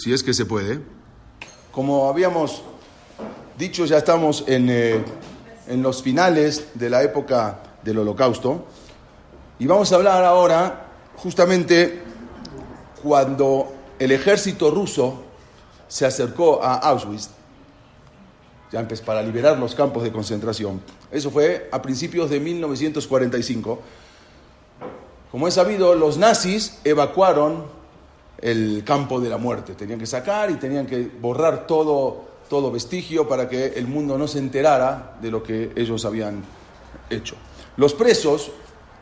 si es que se puede. Como habíamos dicho, ya estamos en, eh, en los finales de la época del holocausto. Y vamos a hablar ahora justamente cuando el ejército ruso se acercó a Auschwitz, ya empezó para liberar los campos de concentración. Eso fue a principios de 1945. Como es sabido, los nazis evacuaron el campo de la muerte. Tenían que sacar y tenían que borrar todo, todo vestigio para que el mundo no se enterara de lo que ellos habían hecho. Los presos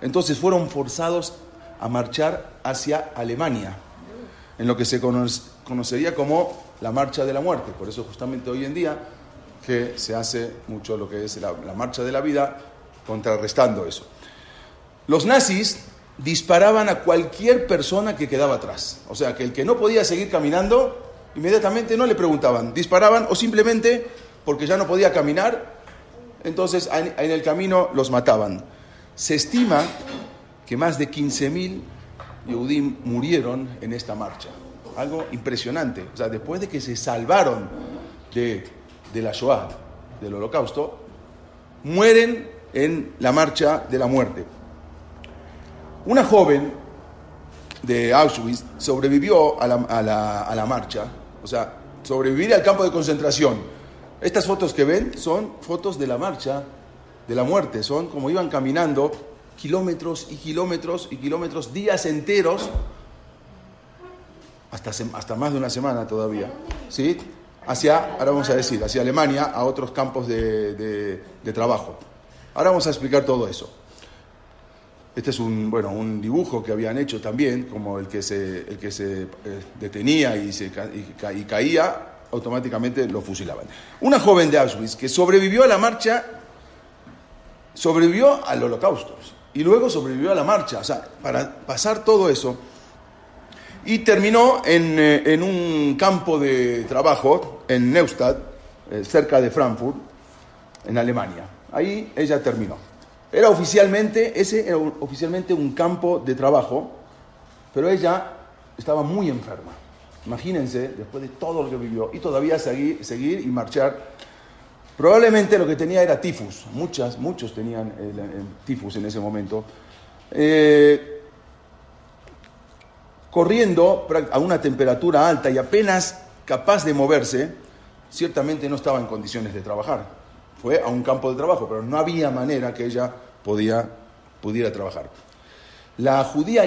entonces fueron forzados a marchar hacia Alemania, en lo que se conocería como la marcha de la muerte. Por eso justamente hoy en día que se hace mucho lo que es la, la marcha de la vida, contrarrestando eso. Los nazis disparaban a cualquier persona que quedaba atrás. O sea, que el que no podía seguir caminando, inmediatamente no le preguntaban, disparaban o simplemente porque ya no podía caminar, entonces en el camino los mataban. Se estima que más de 15.000 Yehudim murieron en esta marcha. Algo impresionante. O sea, después de que se salvaron de, de la Shoah, del holocausto, mueren en la marcha de la muerte. Una joven de Auschwitz sobrevivió a la, marcha, o sea, sobrevivir al campo de concentración. Estas fotos que ven son fotos de la marcha de la muerte, son como iban caminando kilómetros y kilómetros y kilómetros, días enteros, hasta, hasta más de una semana todavía, ¿sí? Hacia, ahora vamos a decir, hacia Alemania, a otros campos de trabajo. Ahora vamos a explicar todo eso. Este es un, bueno, un dibujo que habían hecho también, como el que se, el que se eh, detenía y, se, y, ca, y, caía, automáticamente lo fusilaban. Una joven de Auschwitz que sobrevivió a la marcha, sobrevivió al holocausto y luego sobrevivió a la marcha, o sea, para pasar todo eso. Y terminó en, eh, en un campo de trabajo en Neustadt, eh, cerca de Frankfurt, en Alemania. Ahí ella terminó. Era oficialmente, ese era oficialmente un campo de trabajo, pero ella estaba muy enferma. Imagínense, después de todo lo que vivió, y todavía seguir, seguir y marchar. Probablemente lo que tenía era tifus. Muchas, muchos tenían el tifus en ese momento. Eh, corriendo a una temperatura alta y apenas capaz de moverse, ciertamente no estaba en condiciones de trabajar fue a un campo de trabajo, pero no había manera que ella podía, pudiera trabajar. La judía,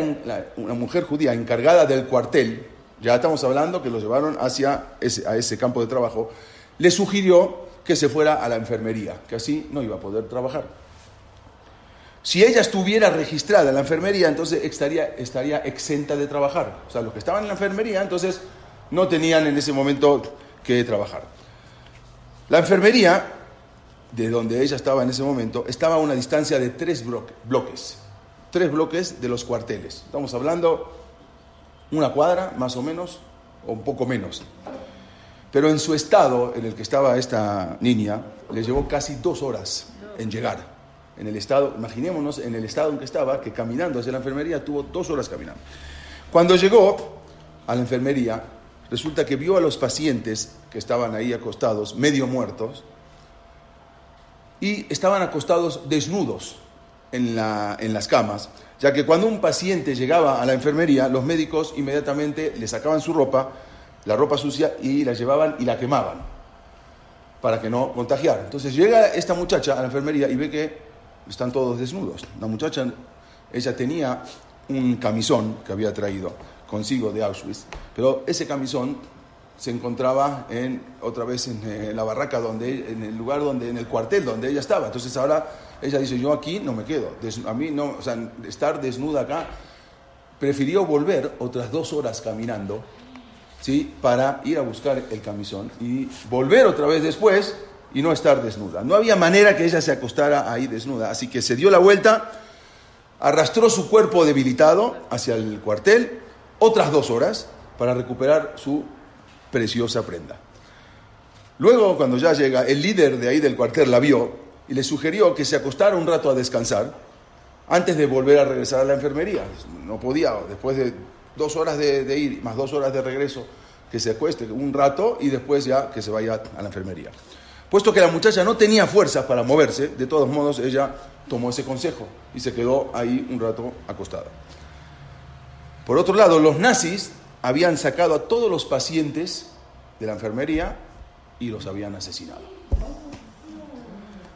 una mujer judía encargada del cuartel, ya estamos hablando que lo llevaron hacia ese, a ese campo de trabajo, le sugirió que se fuera a la enfermería, que así no iba a poder trabajar. Si ella estuviera registrada en la enfermería, entonces estaría, estaría exenta de trabajar. O sea, los que estaban en la enfermería, entonces no tenían en ese momento que trabajar. La enfermería de donde ella estaba en ese momento, estaba a una distancia de tres bloques, tres bloques de los cuarteles. Estamos hablando una cuadra, más o menos, o un poco menos. Pero en su estado en el que estaba esta niña, le llevó casi dos horas en llegar. En el estado, imaginémonos en el estado en que estaba, que caminando hacia la enfermería tuvo dos horas caminando. Cuando llegó a la enfermería, resulta que vio a los pacientes que estaban ahí acostados, medio muertos, y estaban acostados desnudos en, la, en, las camas, ya que cuando un paciente llegaba a la enfermería, los médicos inmediatamente le sacaban su ropa, la ropa sucia, y la llevaban y la quemaban para que no contagiara. Entonces llega esta muchacha a la enfermería y ve que están todos desnudos. La muchacha, ella tenía un camisón que había traído consigo de Auschwitz, pero ese camisón se encontraba en, otra vez en, en, la barraca, donde, en el lugar donde, en el cuartel donde ella estaba. Entonces ahora ella dice, yo aquí no me quedo. A mí no, o sea, estar desnuda acá, prefirió volver otras dos horas caminando, ¿sí? Para ir a buscar el camisón y volver otra vez después y no estar desnuda. No había manera que ella se acostara ahí desnuda. Así que se dio la vuelta, arrastró su cuerpo debilitado hacia el cuartel, otras dos horas, para recuperar su preciosa prenda. Luego, cuando ya llega, el líder de ahí del cuartel la vio y le sugirió que se acostara un rato a descansar antes de volver a regresar a la enfermería. No podía, después de dos horas de, ir, más dos horas de regreso, que se acueste un rato y después ya que se vaya a la enfermería. Puesto que la muchacha no tenía fuerzas para moverse, de todos modos ella tomó ese consejo y se quedó ahí un rato acostada. Por otro lado, los nazis habían sacado a todos los pacientes de la enfermería y los habían asesinado.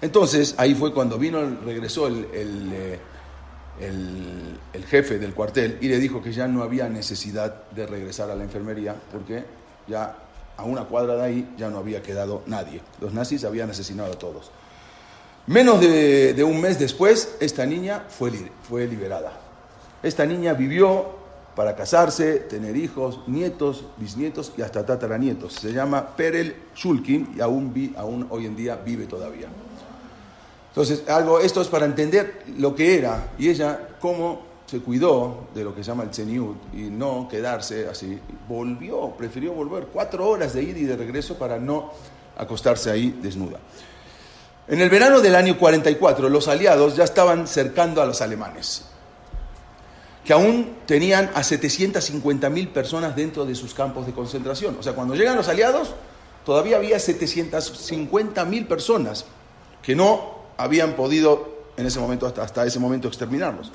Entonces, ahí fue cuando vino, regresó el, eh, el, el, jefe del cuartel y le dijo que ya no había necesidad de regresar a la enfermería porque ya a una cuadra de ahí ya no había quedado nadie. Los nazis habían asesinado a todos. Menos de, de un mes después, esta niña fue, fue liberada. Esta niña vivió para casarse, tener hijos, nietos, bisnietos y hasta tataranietos. Se llama Perel Shulkin y aún, vi, aún hoy en día vive todavía. Entonces, algo, esto es para entender lo que era y ella cómo se cuidó de lo que se llama el Tzeniut y no quedarse así. Volvió, prefirió volver cuatro horas de ida y de regreso para no acostarse ahí desnuda. En el verano del año 44, los aliados ya estaban cercando a los alemanes, que aún tenían a 750.000 personas dentro de sus campos de concentración. O sea, cuando llegan los aliados, todavía había 750.000 personas que no habían podido en ese momento, hasta, ese momento, exterminarlos.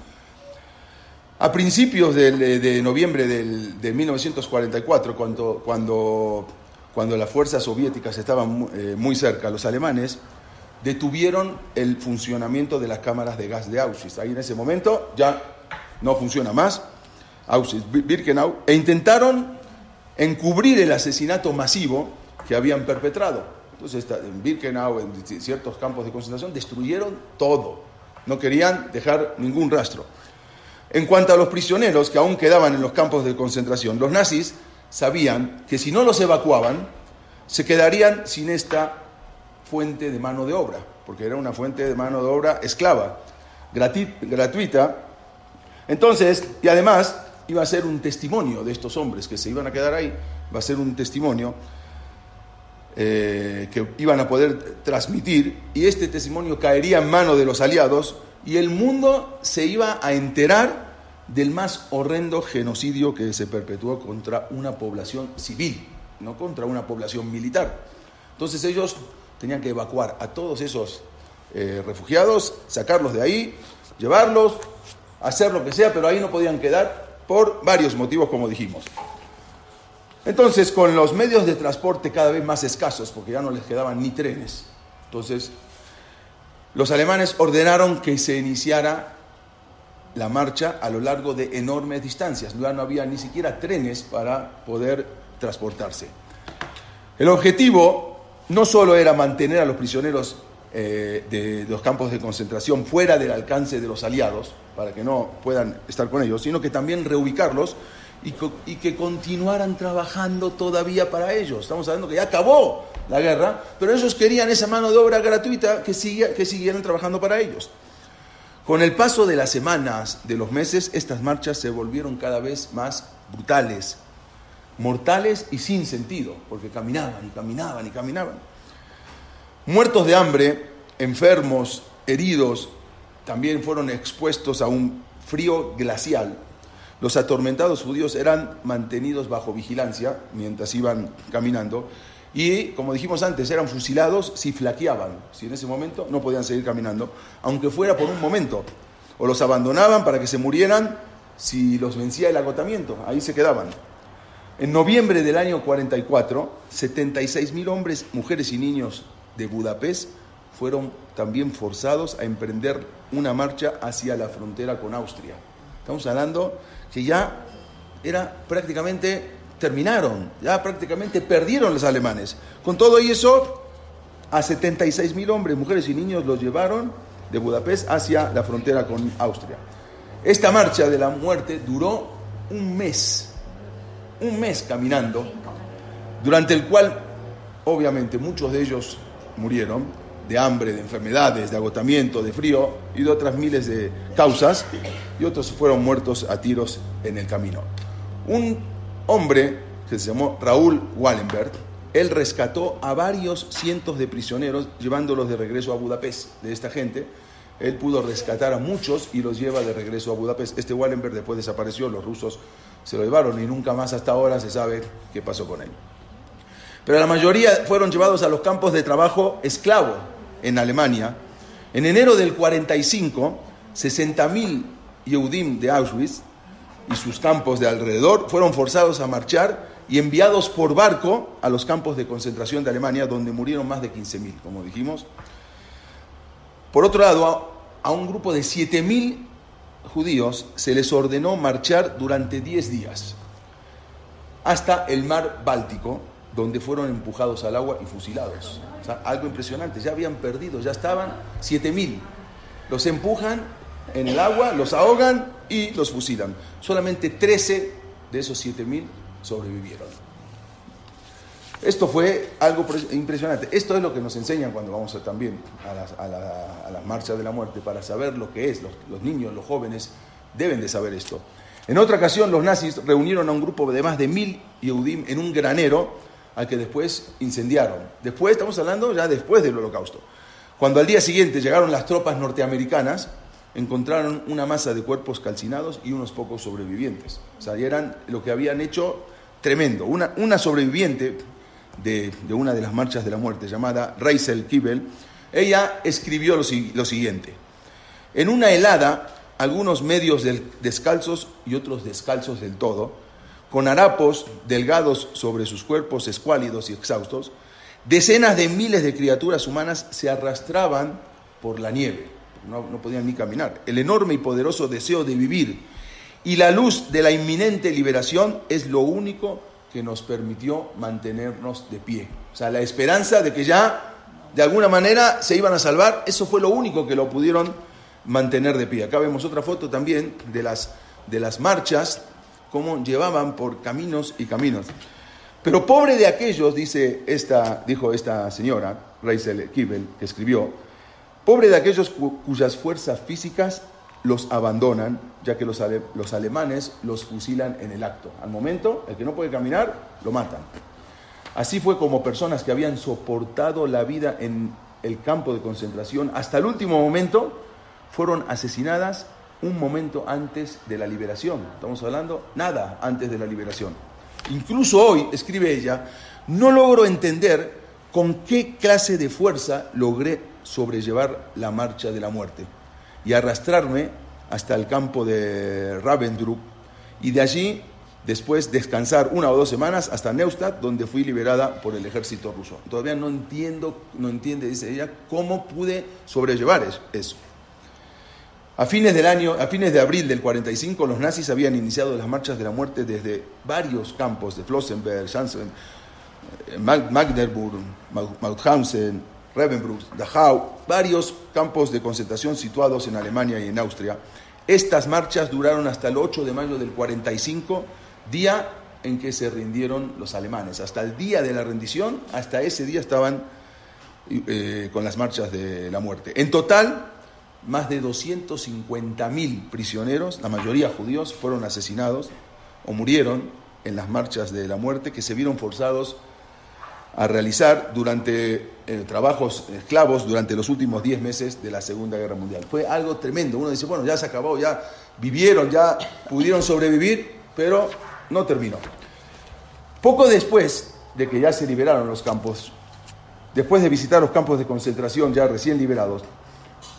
A principios de, noviembre de 1944, cuando, cuando, cuando las fuerzas soviéticas estaban eh, muy cerca, los alemanes detuvieron el funcionamiento de las cámaras de gas de Auschwitz. Ahí en ese momento ya no funciona más, Birkenau, e intentaron encubrir el asesinato masivo que habían perpetrado. Entonces, en Birkenau, en ciertos campos de concentración, destruyeron todo. No querían dejar ningún rastro. En cuanto a los prisioneros que aún quedaban en los campos de concentración, los nazis sabían que si no los evacuaban, se quedarían sin esta fuente de mano de obra, porque era una fuente de mano de obra esclava, gratuita. Entonces, y además iba a ser un testimonio de estos hombres que se iban a quedar ahí, va a ser un testimonio eh, que iban a poder transmitir y este testimonio caería en manos de los aliados y el mundo se iba a enterar del más horrendo genocidio que se perpetuó contra una población civil, no contra una población militar. Entonces ellos tenían que evacuar a todos esos eh, refugiados, sacarlos de ahí, llevarlos, hacer lo que sea, pero ahí no podían quedar por varios motivos, como dijimos. Entonces, con los medios de transporte cada vez más escasos, porque ya no les quedaban ni trenes, entonces los alemanes ordenaron que se iniciara la marcha a lo largo de enormes distancias. Ya no había ni siquiera trenes para poder transportarse. El objetivo no solo era mantener a los prisioneros eh, de, los campos de concentración fuera del alcance de los aliados, para que no puedan estar con ellos, sino que también reubicarlos y, que continuaran trabajando todavía para ellos. Estamos hablando que ya acabó la guerra, pero ellos querían esa mano de obra gratuita que, que siguieran trabajando para ellos. Con el paso de las semanas, de los meses, estas marchas se volvieron cada vez más brutales, mortales y sin sentido, porque caminaban y caminaban y caminaban. Muertos de hambre, enfermos, heridos, también fueron expuestos a un frío glacial los atormentados judíos eran mantenidos bajo vigilancia mientras iban caminando y, como dijimos antes, eran fusilados si flaqueaban, si en ese momento no podían seguir caminando, aunque fuera por un momento. O los abandonaban para que se murieran si los vencía el agotamiento, ahí se quedaban. En noviembre del año 44, 76 mil hombres, mujeres y niños de Budapest fueron también forzados a emprender una marcha hacia la frontera con Austria. Estamos hablando que ya era prácticamente terminaron, ya prácticamente perdieron los alemanes. Con todo eso, a 76 mil hombres, mujeres y niños los llevaron de Budapest hacia la frontera con Austria. Esta marcha de la muerte duró un mes, un mes caminando, durante el cual obviamente muchos de ellos murieron, de hambre, de enfermedades, de agotamiento, de frío y de otras miles de causas, y otros fueron muertos a tiros en el camino. Un hombre que se llamó Raúl Wallenberg, él rescató a varios cientos de prisioneros llevándolos de regreso a Budapest, de esta gente. Él pudo rescatar a muchos y los lleva de regreso a Budapest. Este Wallenberg después desapareció, los rusos se lo llevaron y nunca más hasta ahora se sabe qué pasó con él. Pero la mayoría fueron llevados a los campos de trabajo esclavo en Alemania. En enero del 45, 60.000 Yehudim de Auschwitz y sus campos de alrededor fueron forzados a marchar y enviados por barco a los campos de concentración de Alemania, donde murieron más de 15.000, como dijimos. Por otro lado, a un grupo de 7.000 judíos se les ordenó marchar durante 10 días hasta el mar Báltico, donde fueron empujados al agua y fusilados. Algo impresionante, ya habían perdido, ya estaban 7.000. Los empujan en el agua, los ahogan y los fusilan. Solamente 13 de esos 7.000 sobrevivieron. Esto fue algo impresionante. Esto es lo que nos enseñan cuando vamos también a las, a, marchas de la muerte, para saber lo que es. Los, niños, los jóvenes deben de saber esto. En otra ocasión, los nazis reunieron a un grupo de más de mil Yehudim en un granero al que después incendiaron. Después, estamos hablando ya después del holocausto. Cuando al día siguiente llegaron las tropas norteamericanas, encontraron una masa de cuerpos calcinados y unos pocos sobrevivientes. O sea, lo que habían hecho tremendo. Una, sobreviviente de, una de las marchas de la muerte, llamada Reisel Kibel, ella escribió lo, lo siguiente. En una helada, algunos medios descalzos y otros descalzos del todo, con harapos delgados sobre sus cuerpos escuálidos y exhaustos, decenas de miles de criaturas humanas se arrastraban por la nieve. No, no, podían ni caminar. El enorme y poderoso deseo de vivir y la luz de la inminente liberación es lo único que nos permitió mantenernos de pie. O sea, la esperanza de que ya de alguna manera se iban a salvar, eso fue lo único que lo pudieron mantener de pie. Acá vemos otra foto también de las, de las marchas, cómo llevaban por caminos y caminos. Pero pobre de aquellos, dice esta, dijo esta señora, Reisel Kibel, que escribió, pobre de aquellos cuyas fuerzas físicas los abandonan, ya que los, los, alemanes los fusilan en el acto. Al momento, el que no puede caminar, lo matan. Así fue como personas que habían soportado la vida en el campo de concentración hasta el último momento, fueron asesinadas un momento antes de la liberación. Estamos hablando nada antes de la liberación. Incluso hoy, escribe ella, no logro entender con qué clase de fuerza logré sobrellevar la marcha de la muerte y arrastrarme hasta el campo de Ravendrup y de allí después descansar una o dos semanas hasta Neustadt, donde fui liberada por el ejército ruso. Todavía no entiendo, no entiende, dice ella, cómo pude sobrellevar eso. A fines del año, a fines de abril del 45, los nazis habían iniciado las marchas de la muerte desde varios campos de Flossenberg, Janssen, eh, Magdeburg, Mauthausen, Ravensbrück, Dachau, varios campos de concentración situados en Alemania y en Austria. Estas marchas duraron hasta el 8 de mayo del 45, día en que se rindieron los alemanes. Hasta el día de la rendición, hasta ese día estaban eh, con las marchas de la muerte. En total, más de 250.000 prisioneros, la mayoría judíos, fueron asesinados o murieron en las marchas de la muerte que se vieron forzados a realizar durante eh, trabajos esclavos durante los últimos 10 meses de la Segunda Guerra Mundial. Fue algo tremendo. Uno dice, bueno, ya se acabó, ya vivieron, ya pudieron sobrevivir, pero no terminó. Poco después de que ya se liberaron los campos, después de visitar los campos de concentración ya recién liberados,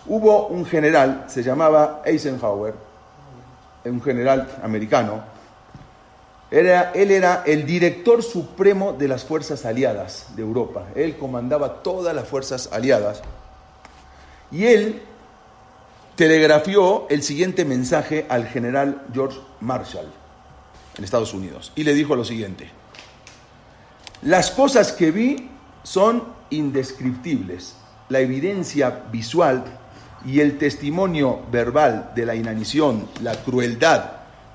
hubo un general, se llamaba Eisenhower, un general americano, él era el director supremo de las fuerzas aliadas de Europa. Él comandaba todas las fuerzas aliadas. Y él telegrafió el siguiente mensaje al general George Marshall en Estados Unidos. Y le dijo lo siguiente. Las cosas que vi son indescriptibles. La evidencia visual y el testimonio verbal de la inanición, la crueldad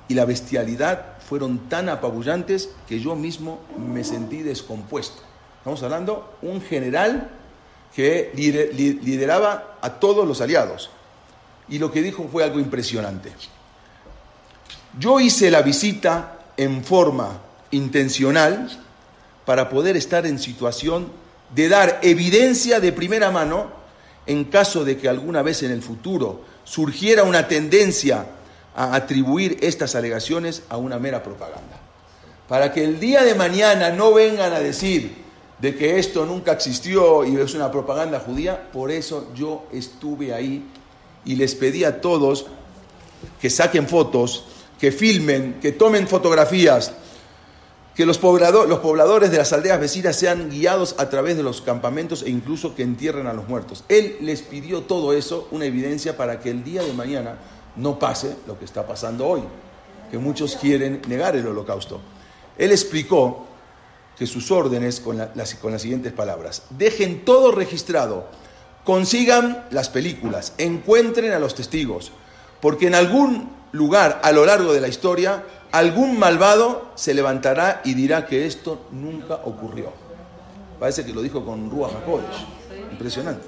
y la bestialidad fueron tan apabullantes que yo mismo me sentí descompuesto. Estamos hablando un general que lideraba a todos los aliados. Y lo que dijo fue algo impresionante. Yo hice la visita en forma intencional para poder estar en situación de dar evidencia de primera mano en caso de que alguna vez en el futuro surgiera una tendencia a atribuir estas alegaciones a una mera propaganda. Para que el día de mañana no vengan a decir de que esto nunca existió y es una propaganda judía, por eso yo estuve ahí y les pedí a todos que saquen fotos, que filmen, que tomen fotografías, que los, pobladores de las aldeas vecinas sean guiados a través de los campamentos e incluso que entierren a los muertos. Él les pidió todo eso, una evidencia para que el día de mañana no pase lo que está pasando hoy, que muchos quieren negar el holocausto. Él explicó que sus órdenes con, las, con las siguientes palabras, dejen todo registrado, consigan las películas, encuentren a los testigos, porque en algún lugar a lo largo de la historia algún malvado se levantará y dirá que esto nunca ocurrió. Parece que lo dijo con Ruach HaKodesh. Impresionante.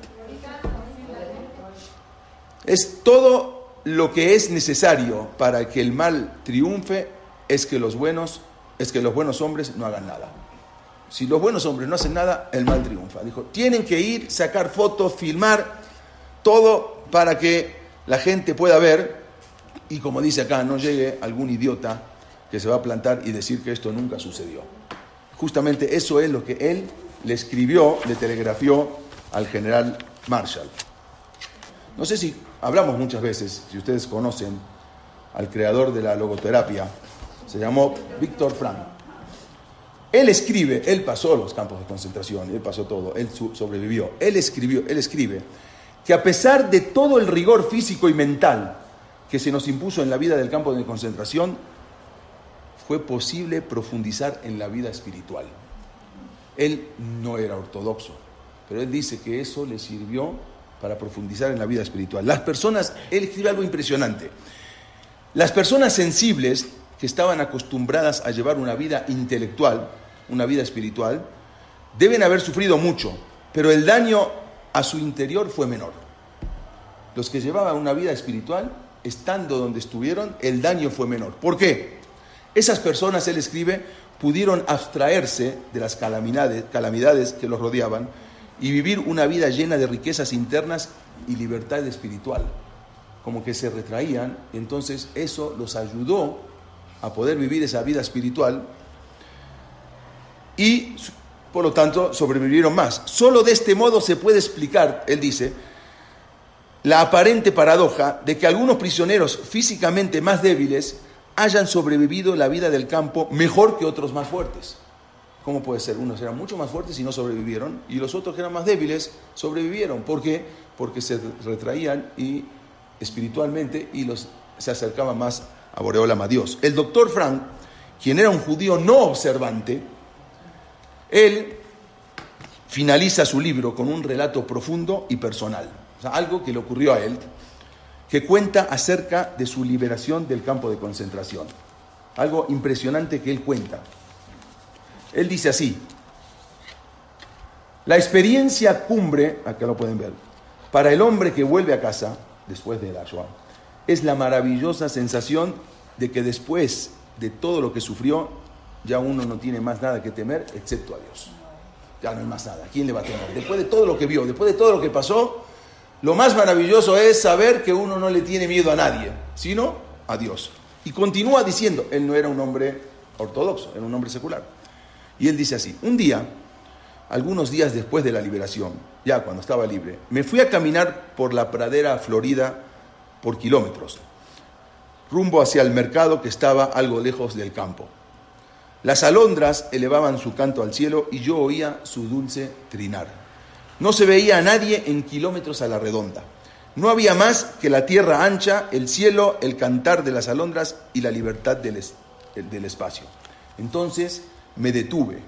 Es todo lo que es necesario para que el mal triunfe es que los buenos es que los buenos hombres no hagan nada. Si los buenos hombres no hacen nada, el mal triunfa. Dijo, tienen que ir, sacar fotos, filmar, todo para que la gente pueda ver y como dice acá, no llegue algún idiota que se va a plantar y decir que esto nunca sucedió. Justamente eso es lo que él le escribió, le telegrafió al general Marshall. No sé si hablamos muchas veces, si ustedes conocen al creador de la logoterapia, se llamó Víctor Frank. Él escribe, él pasó los campos de concentración, él pasó todo, él sobrevivió. Él escribió, él escribe que a pesar de todo el rigor físico y mental que se nos impuso en la vida del campo de concentración, fue posible profundizar en la vida espiritual. Él no era ortodoxo, pero él dice que eso le sirvió para profundizar en la vida espiritual. Las personas, él escribe algo impresionante. Las personas sensibles que estaban acostumbradas a llevar una vida intelectual, una vida espiritual, deben haber sufrido mucho, pero el daño a su interior fue menor. Los que llevaban una vida espiritual estando donde estuvieron, el daño fue menor. ¿Por qué? Esas personas, él escribe, pudieron abstraerse de las calamidades, que los rodeaban y vivir una vida llena de riquezas internas y libertad espiritual. Como que se retraían, entonces eso los ayudó a poder vivir esa vida espiritual y por lo tanto sobrevivieron más. Solo de este modo se puede explicar, él dice, la aparente paradoja de que algunos prisioneros físicamente más débiles hayan sobrevivido la vida del campo mejor que otros más fuertes. ¿Cómo puede ser? Unos eran mucho más fuertes y no sobrevivieron, y los otros que eran más débiles sobrevivieron. ¿Por qué? Porque se retraían y espiritualmente y los, se acercaban más a Boreolam, a Dios. El doctor Frank, quien era un judío no observante, él finaliza su libro con un relato profundo y personal algo que le ocurrió a él, que cuenta acerca de su liberación del campo de concentración. Algo impresionante que él cuenta. Él dice así, la experiencia cumbre, acá lo pueden ver, para el hombre que vuelve a casa después de la Shoah, es la maravillosa sensación de que después de todo lo que sufrió, ya uno no tiene más nada que temer excepto a Dios. Ya no hay más nada. ¿Quién le va a temer? Después de todo lo que vio, después de todo lo que pasó, lo más maravilloso es saber que uno no le tiene miedo a nadie, sino a Dios. Y continúa diciendo, él no era un hombre ortodoxo, era un hombre secular. Y él dice así, un día, algunos días después de la liberación, ya cuando estaba libre, me fui a caminar por la pradera florida por kilómetros, rumbo hacia el mercado que estaba algo lejos del campo. Las alondras elevaban su canto al cielo y yo oía su dulce trinar. No se veía a nadie en kilómetros a la redonda. No había más que la tierra ancha, el cielo, el cantar de las alondras y la libertad del, del espacio. Entonces me detuve,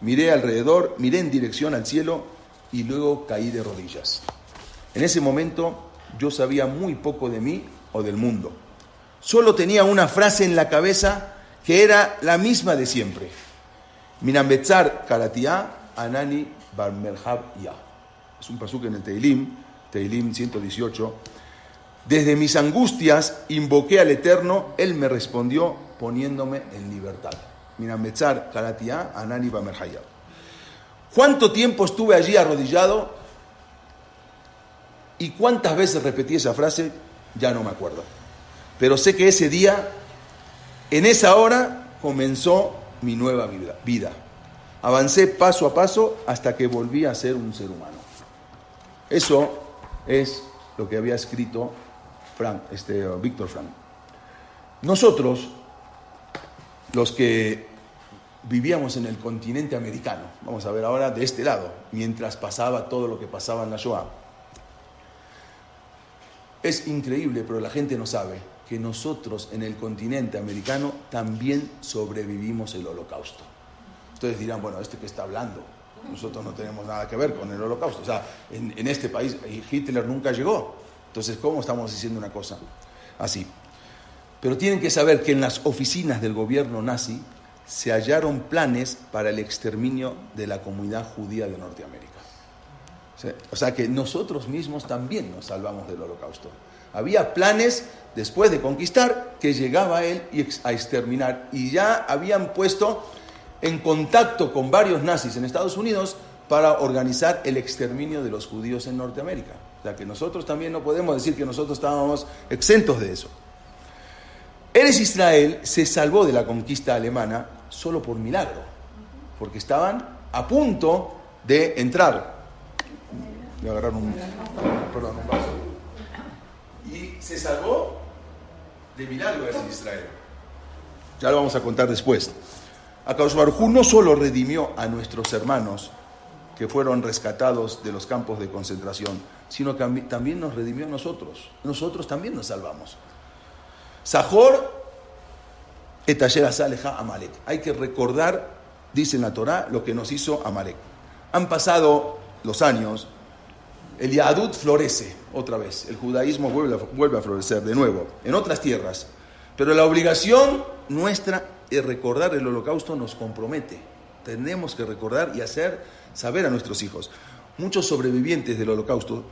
miré alrededor, miré en dirección al cielo y luego caí de rodillas. En ese momento yo sabía muy poco de mí o del mundo. Solo tenía una frase en la cabeza que era la misma de siempre. Minambetzar karatia anani barmerhab ya es un pasuk en el Teilim, Teilim 118. Desde mis angustias invoqué al Eterno, Él me respondió poniéndome en libertad. Metzar, Karatia, Anani Bamerhayab. ¿Cuánto tiempo estuve allí arrodillado? ¿Y cuántas veces repetí esa frase? Ya no me acuerdo. Pero sé que ese día, en esa hora, comenzó mi nueva vida. Avancé paso a paso hasta que volví a ser un ser humano. Eso es lo que había escrito Frank, este, Víctor Frank. Nosotros, los que vivíamos en el continente americano, vamos a ver ahora de este lado, mientras pasaba todo lo que pasaba en la Shoah, es increíble, pero la gente no sabe que nosotros en el continente americano también sobrevivimos el holocausto. Ustedes dirán, bueno, ¿este que está hablando? Nosotros no tenemos nada que ver con el holocausto. O sea, en, este país Hitler nunca llegó. Entonces, ¿cómo estamos diciendo una cosa así? Pero tienen que saber que en las oficinas del gobierno nazi se hallaron planes para el exterminio de la comunidad judía de Norteamérica. O sea que nosotros mismos también nos salvamos del holocausto. Había planes después de conquistar que llegaba él a exterminar y ya habían puesto en contacto con varios nazis en Estados Unidos para organizar el exterminio de los judíos en Norteamérica. O sea que nosotros también no podemos decir que nosotros estábamos exentos de eso. Eres Israel se salvó de la conquista alemana solo por milagro, porque estaban a punto de entrar a agarrar un, perdón, un vaso. Y se salvó de milagro de Israel. Ya lo vamos a contar después. Akadosh Baruj no solo redimió a nuestros hermanos que fueron rescatados de los campos de concentración, sino que también nos redimió a nosotros. Nosotros también nos salvamos. Sajor saleja Amalek. Hay que recordar, dice la Torah, lo que nos hizo Amalek. Han pasado los años, el Yahadut florece otra vez, el judaísmo vuelve a florecer de nuevo, en otras tierras. Pero la obligación nuestra de recordar el holocausto nos compromete. Tenemos que recordar y hacer saber a nuestros hijos. Muchos sobrevivientes del holocausto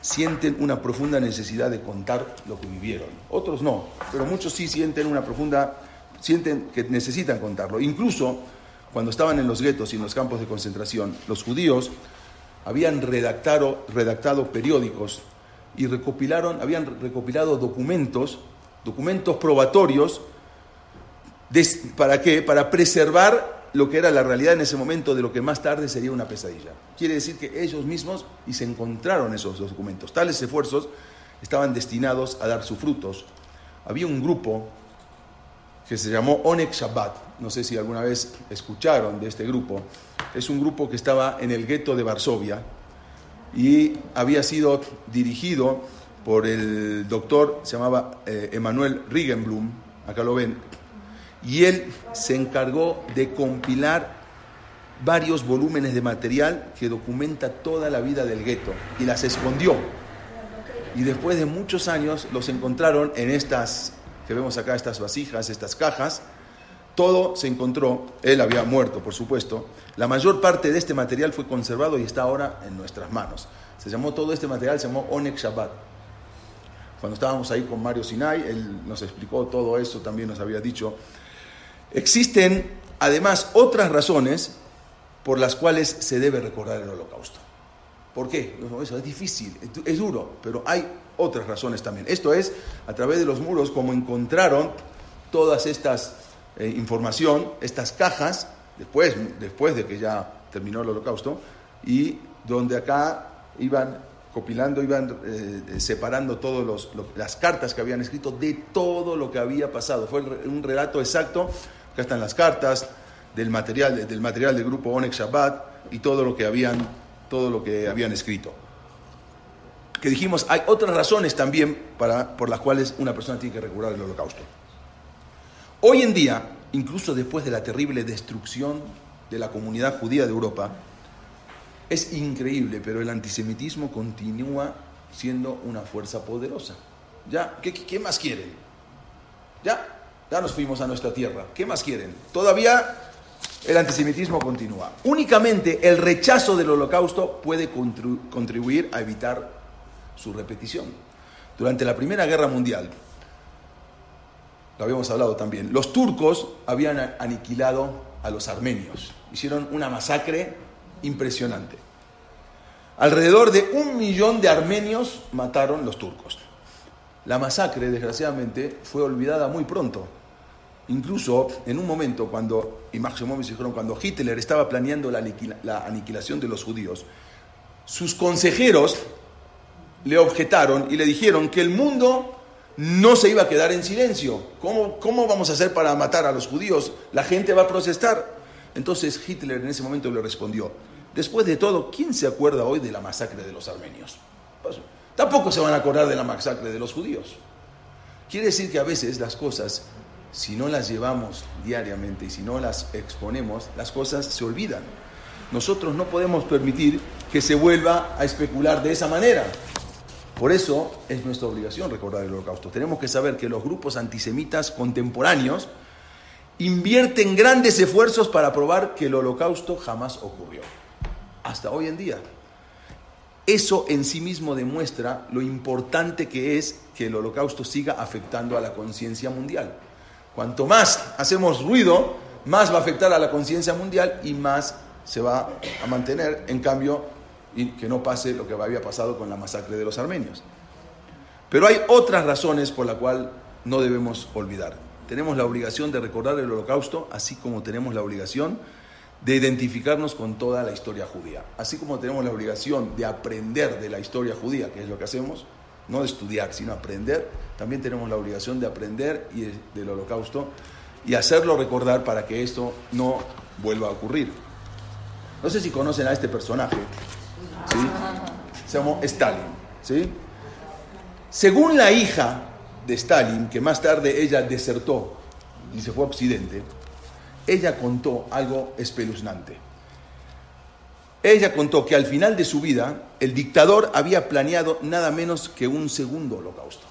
sienten una profunda necesidad de contar lo que vivieron. Otros no, pero muchos sí sienten una profunda, sienten que necesitan contarlo. Incluso cuando estaban en los guetos y en los campos de concentración, los judíos habían redactado, redactado periódicos y recopilaron, habían recopilado documentos, documentos probatorios, ¿para qué? Para preservar lo que era la realidad en ese momento de lo que más tarde sería una pesadilla. Quiere decir que ellos mismos y se encontraron esos documentos. Tales esfuerzos estaban destinados a dar sus frutos. Había un grupo que se llamó Onek Shabbat. No sé si alguna vez escucharon de este grupo. Es un grupo que estaba en el gueto de Varsovia y había sido dirigido por el doctor, se llamaba eh, Emanuel Rigenblum, acá lo ven, y él se encargó de compilar varios volúmenes de material que documenta toda la vida del gueto y las escondió. Y después de muchos años los encontraron en estas que vemos acá, estas vasijas, estas cajas, todo se encontró, él había muerto, por supuesto. La mayor parte de este material fue conservado y está ahora en nuestras manos. Se llamó todo este material, se llamó Onek Shabbat. Cuando estábamos ahí con Mario Sinai, él nos explicó todo eso, también nos había dicho. Existen además otras razones por las cuales se debe recordar el holocausto. ¿Por qué? Eso es difícil, es duro, pero hay otras razones también. Esto es a través de los muros como encontraron todas estas eh, información, estas cajas, después, después de que ya terminó el holocausto, y donde acá iban copilando, iban eh, separando todas las cartas que habían escrito de todo lo que había pasado. Fue un relato exacto, acá están las cartas del material, del material del grupo Onex Shabbat y todo lo que habían, todo lo que habían escrito que dijimos, hay otras razones también para, por las cuales una persona tiene que recordar el holocausto. Hoy en día, incluso después de la terrible destrucción de la comunidad judía de Europa, es increíble, pero el antisemitismo continúa siendo una fuerza poderosa. ¿Ya? ¿Qué, qué más quieren? ¿Ya? Ya nos fuimos a nuestra tierra. ¿Qué más quieren? Todavía el antisemitismo continúa. Únicamente el rechazo del holocausto puede contribuir a evitar su repetición. Durante la Primera Guerra Mundial, lo habíamos hablado también, los turcos habían aniquilado a los armenios. Hicieron una masacre impresionante. Alrededor de un millón de armenios mataron los turcos. La masacre, desgraciadamente, fue olvidada muy pronto. Incluso en un momento cuando, y dijeron, cuando Hitler estaba planeando la, la aniquilación de los judíos, sus consejeros le objetaron y le dijeron que el mundo no se iba a quedar en silencio. ¿Cómo, ¿Cómo, vamos a hacer para matar a los judíos? La gente va a protestar. Entonces Hitler en ese momento le respondió, después de todo, ¿quién se acuerda hoy de la masacre de los armenios? Pues, tampoco se van a acordar de la masacre de los judíos. Quiere decir que a veces las cosas, si no las llevamos diariamente y si no las exponemos, las cosas se olvidan. Nosotros no podemos permitir que se vuelva a especular de esa manera. Por eso es nuestra obligación recordar el holocausto. Tenemos que saber que los grupos antisemitas contemporáneos invierten grandes esfuerzos para probar que el holocausto jamás ocurrió. Hasta hoy en día. Eso en sí mismo demuestra lo importante que es que el holocausto siga afectando a la conciencia mundial. Cuanto más hacemos ruido, más va a afectar a la conciencia mundial y más se va a mantener. En cambio, que no pase lo que había pasado con la masacre de los armenios. Pero hay otras razones por las cuales no debemos olvidar. Tenemos la obligación de recordar el holocausto, así como tenemos la obligación de identificarnos con toda la historia judía. Así como tenemos la obligación de aprender de la historia judía, que es lo que hacemos, no de estudiar, sino aprender, también tenemos la obligación de aprender del holocausto y hacerlo recordar para que esto no vuelva a ocurrir. No sé si conocen a este personaje, se llamó Stalin. ¿sí? Según la hija de Stalin, que más tarde ella desertó y se fue a Occidente, ella contó algo espeluznante. Ella contó que al final de su vida el dictador había planeado nada menos que un segundo holocausto.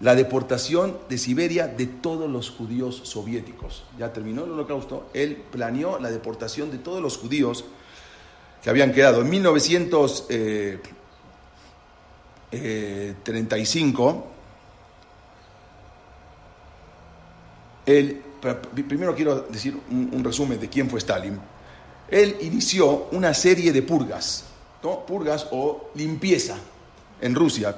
La deportación de Siberia de todos los judíos soviéticos. Ya terminó el holocausto, él planeó la deportación de todos los judíos que habían quedado. En 1935, él, primero quiero decir un, resumen de quién fue Stalin. Él inició una serie de purgas, ¿no? purgas o limpieza en Rusia,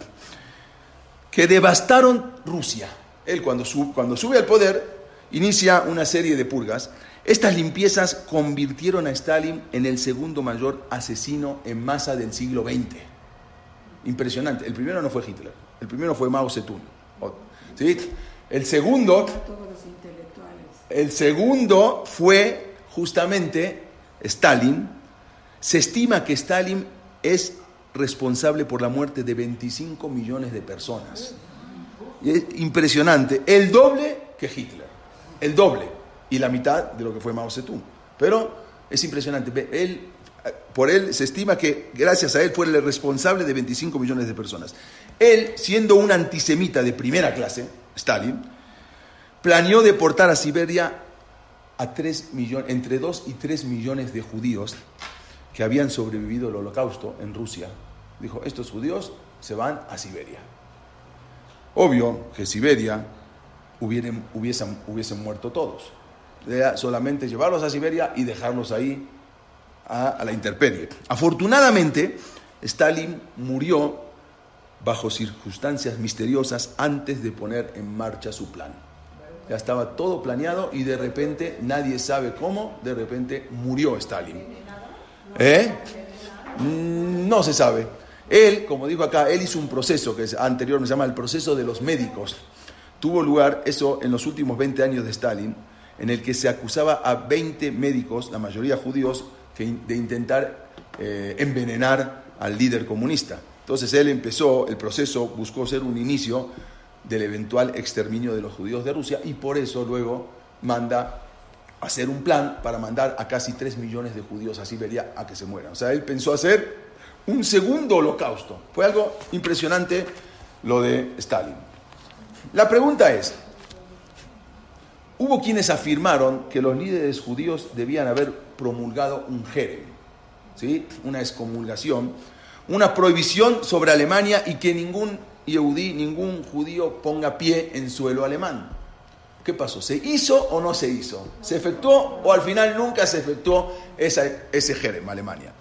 que devastaron Rusia. Él cuando, cuando sube al poder inicia una serie de purgas estas limpiezas convirtieron a Stalin en el segundo mayor asesino en masa del siglo XX. Impresionante. El primero no fue Hitler, el primero fue Mao Zedong. ¿Sí? El segundo, el segundo fue justamente Stalin. Se estima que Stalin es responsable por la muerte de 25 millones de personas. Es impresionante, el doble que Hitler, el doble y la mitad de lo que fue Mao Zedong. Pero es impresionante. Él, por él se estima que gracias a él fue el responsable de 25 millones de personas. Él, siendo un antisemita de primera clase, Stalin, planeó deportar a Siberia a 3 millones, entre 2 y 3 millones de judíos que habían sobrevivido al holocausto en Rusia. Dijo, estos judíos se van a Siberia. Obvio que Siberia hubiesen, hubiesen muerto todos solamente llevarlos a Siberia y dejarlos ahí a, la intemperie. Afortunadamente, Stalin murió bajo circunstancias misteriosas antes de poner en marcha su plan. Ya estaba todo planeado y de repente, nadie sabe cómo, de repente murió Stalin. ¿Eh? No se sabe. Él, como dijo acá, él hizo un proceso que es anterior, se llama el proceso de los médicos. Tuvo lugar eso en los últimos 20 años de Stalin en el que se acusaba a 20 médicos, la mayoría judíos, de intentar eh, envenenar al líder comunista. Entonces él empezó, el proceso buscó ser un inicio del eventual exterminio de los judíos de Rusia y por eso luego manda hacer un plan para mandar a casi 3 millones de judíos a Siberia a que se mueran. O sea, él pensó hacer un segundo holocausto. Fue algo impresionante lo de Stalin. La pregunta es, Hubo quienes afirmaron que los líderes judíos debían haber promulgado un jerem, ¿sí? una excomulgación, una prohibición sobre Alemania y que ningún yehudí, ningún judío ponga pie en suelo alemán. ¿Qué pasó? ¿Se hizo o no se hizo? ¿Se efectuó o al final nunca se efectuó ese jerem, Alemania?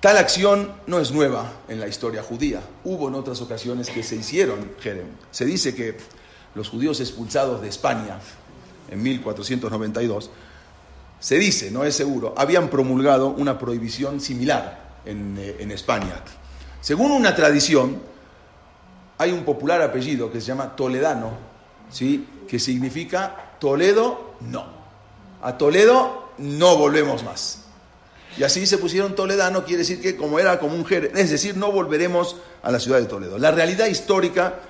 Tal acción no es nueva en la historia judía. Hubo en otras ocasiones que se hicieron Jerem. Se dice que los judíos expulsados de España en 1492, se dice, no es seguro, habían promulgado una prohibición similar en, eh, en España. Según una tradición, hay un popular apellido que se llama Toledano, ¿sí? que significa Toledo no. A Toledo no volvemos más. Y así se pusieron Toledano, quiere decir que como era como un jerem, es decir, no volveremos a la ciudad de Toledo. La realidad histórica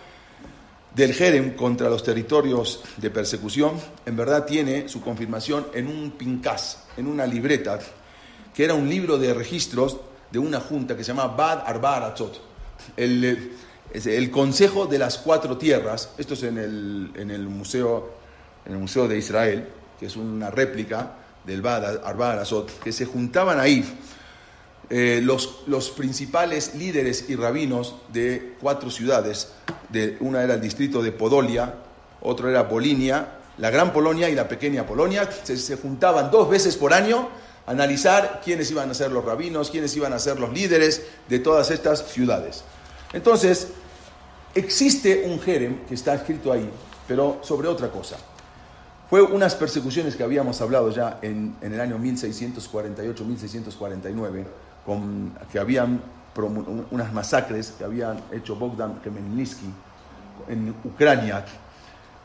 del jerem contra los territorios de persecución, en verdad tiene su confirmación en un pincás, en una libreta, que era un libro de registros de una junta que se llama Bad Arba Aratzot, el, el Consejo de las Cuatro Tierras, esto es en el, en el, museo, en el Museo de Israel, que es una réplica del Bad Arba Aratzot, que se juntaban ahí eh, los, los principales líderes y rabinos de cuatro ciudades, de, una era el distrito de Podolia, otro era Polinia, la Gran Polonia y la Pequeña Polonia, se, se juntaban dos veces por año analizar quiénes iban a ser los rabinos, quiénes iban a ser los líderes de todas estas ciudades. Entonces, existe un jerem que está escrito ahí, pero sobre otra cosa. Fue unas persecuciones que habíamos hablado ya en, en el año 1648-1649, con, que habían unas masacres que habían hecho Bogdan Khmelnytsky en Ucrania.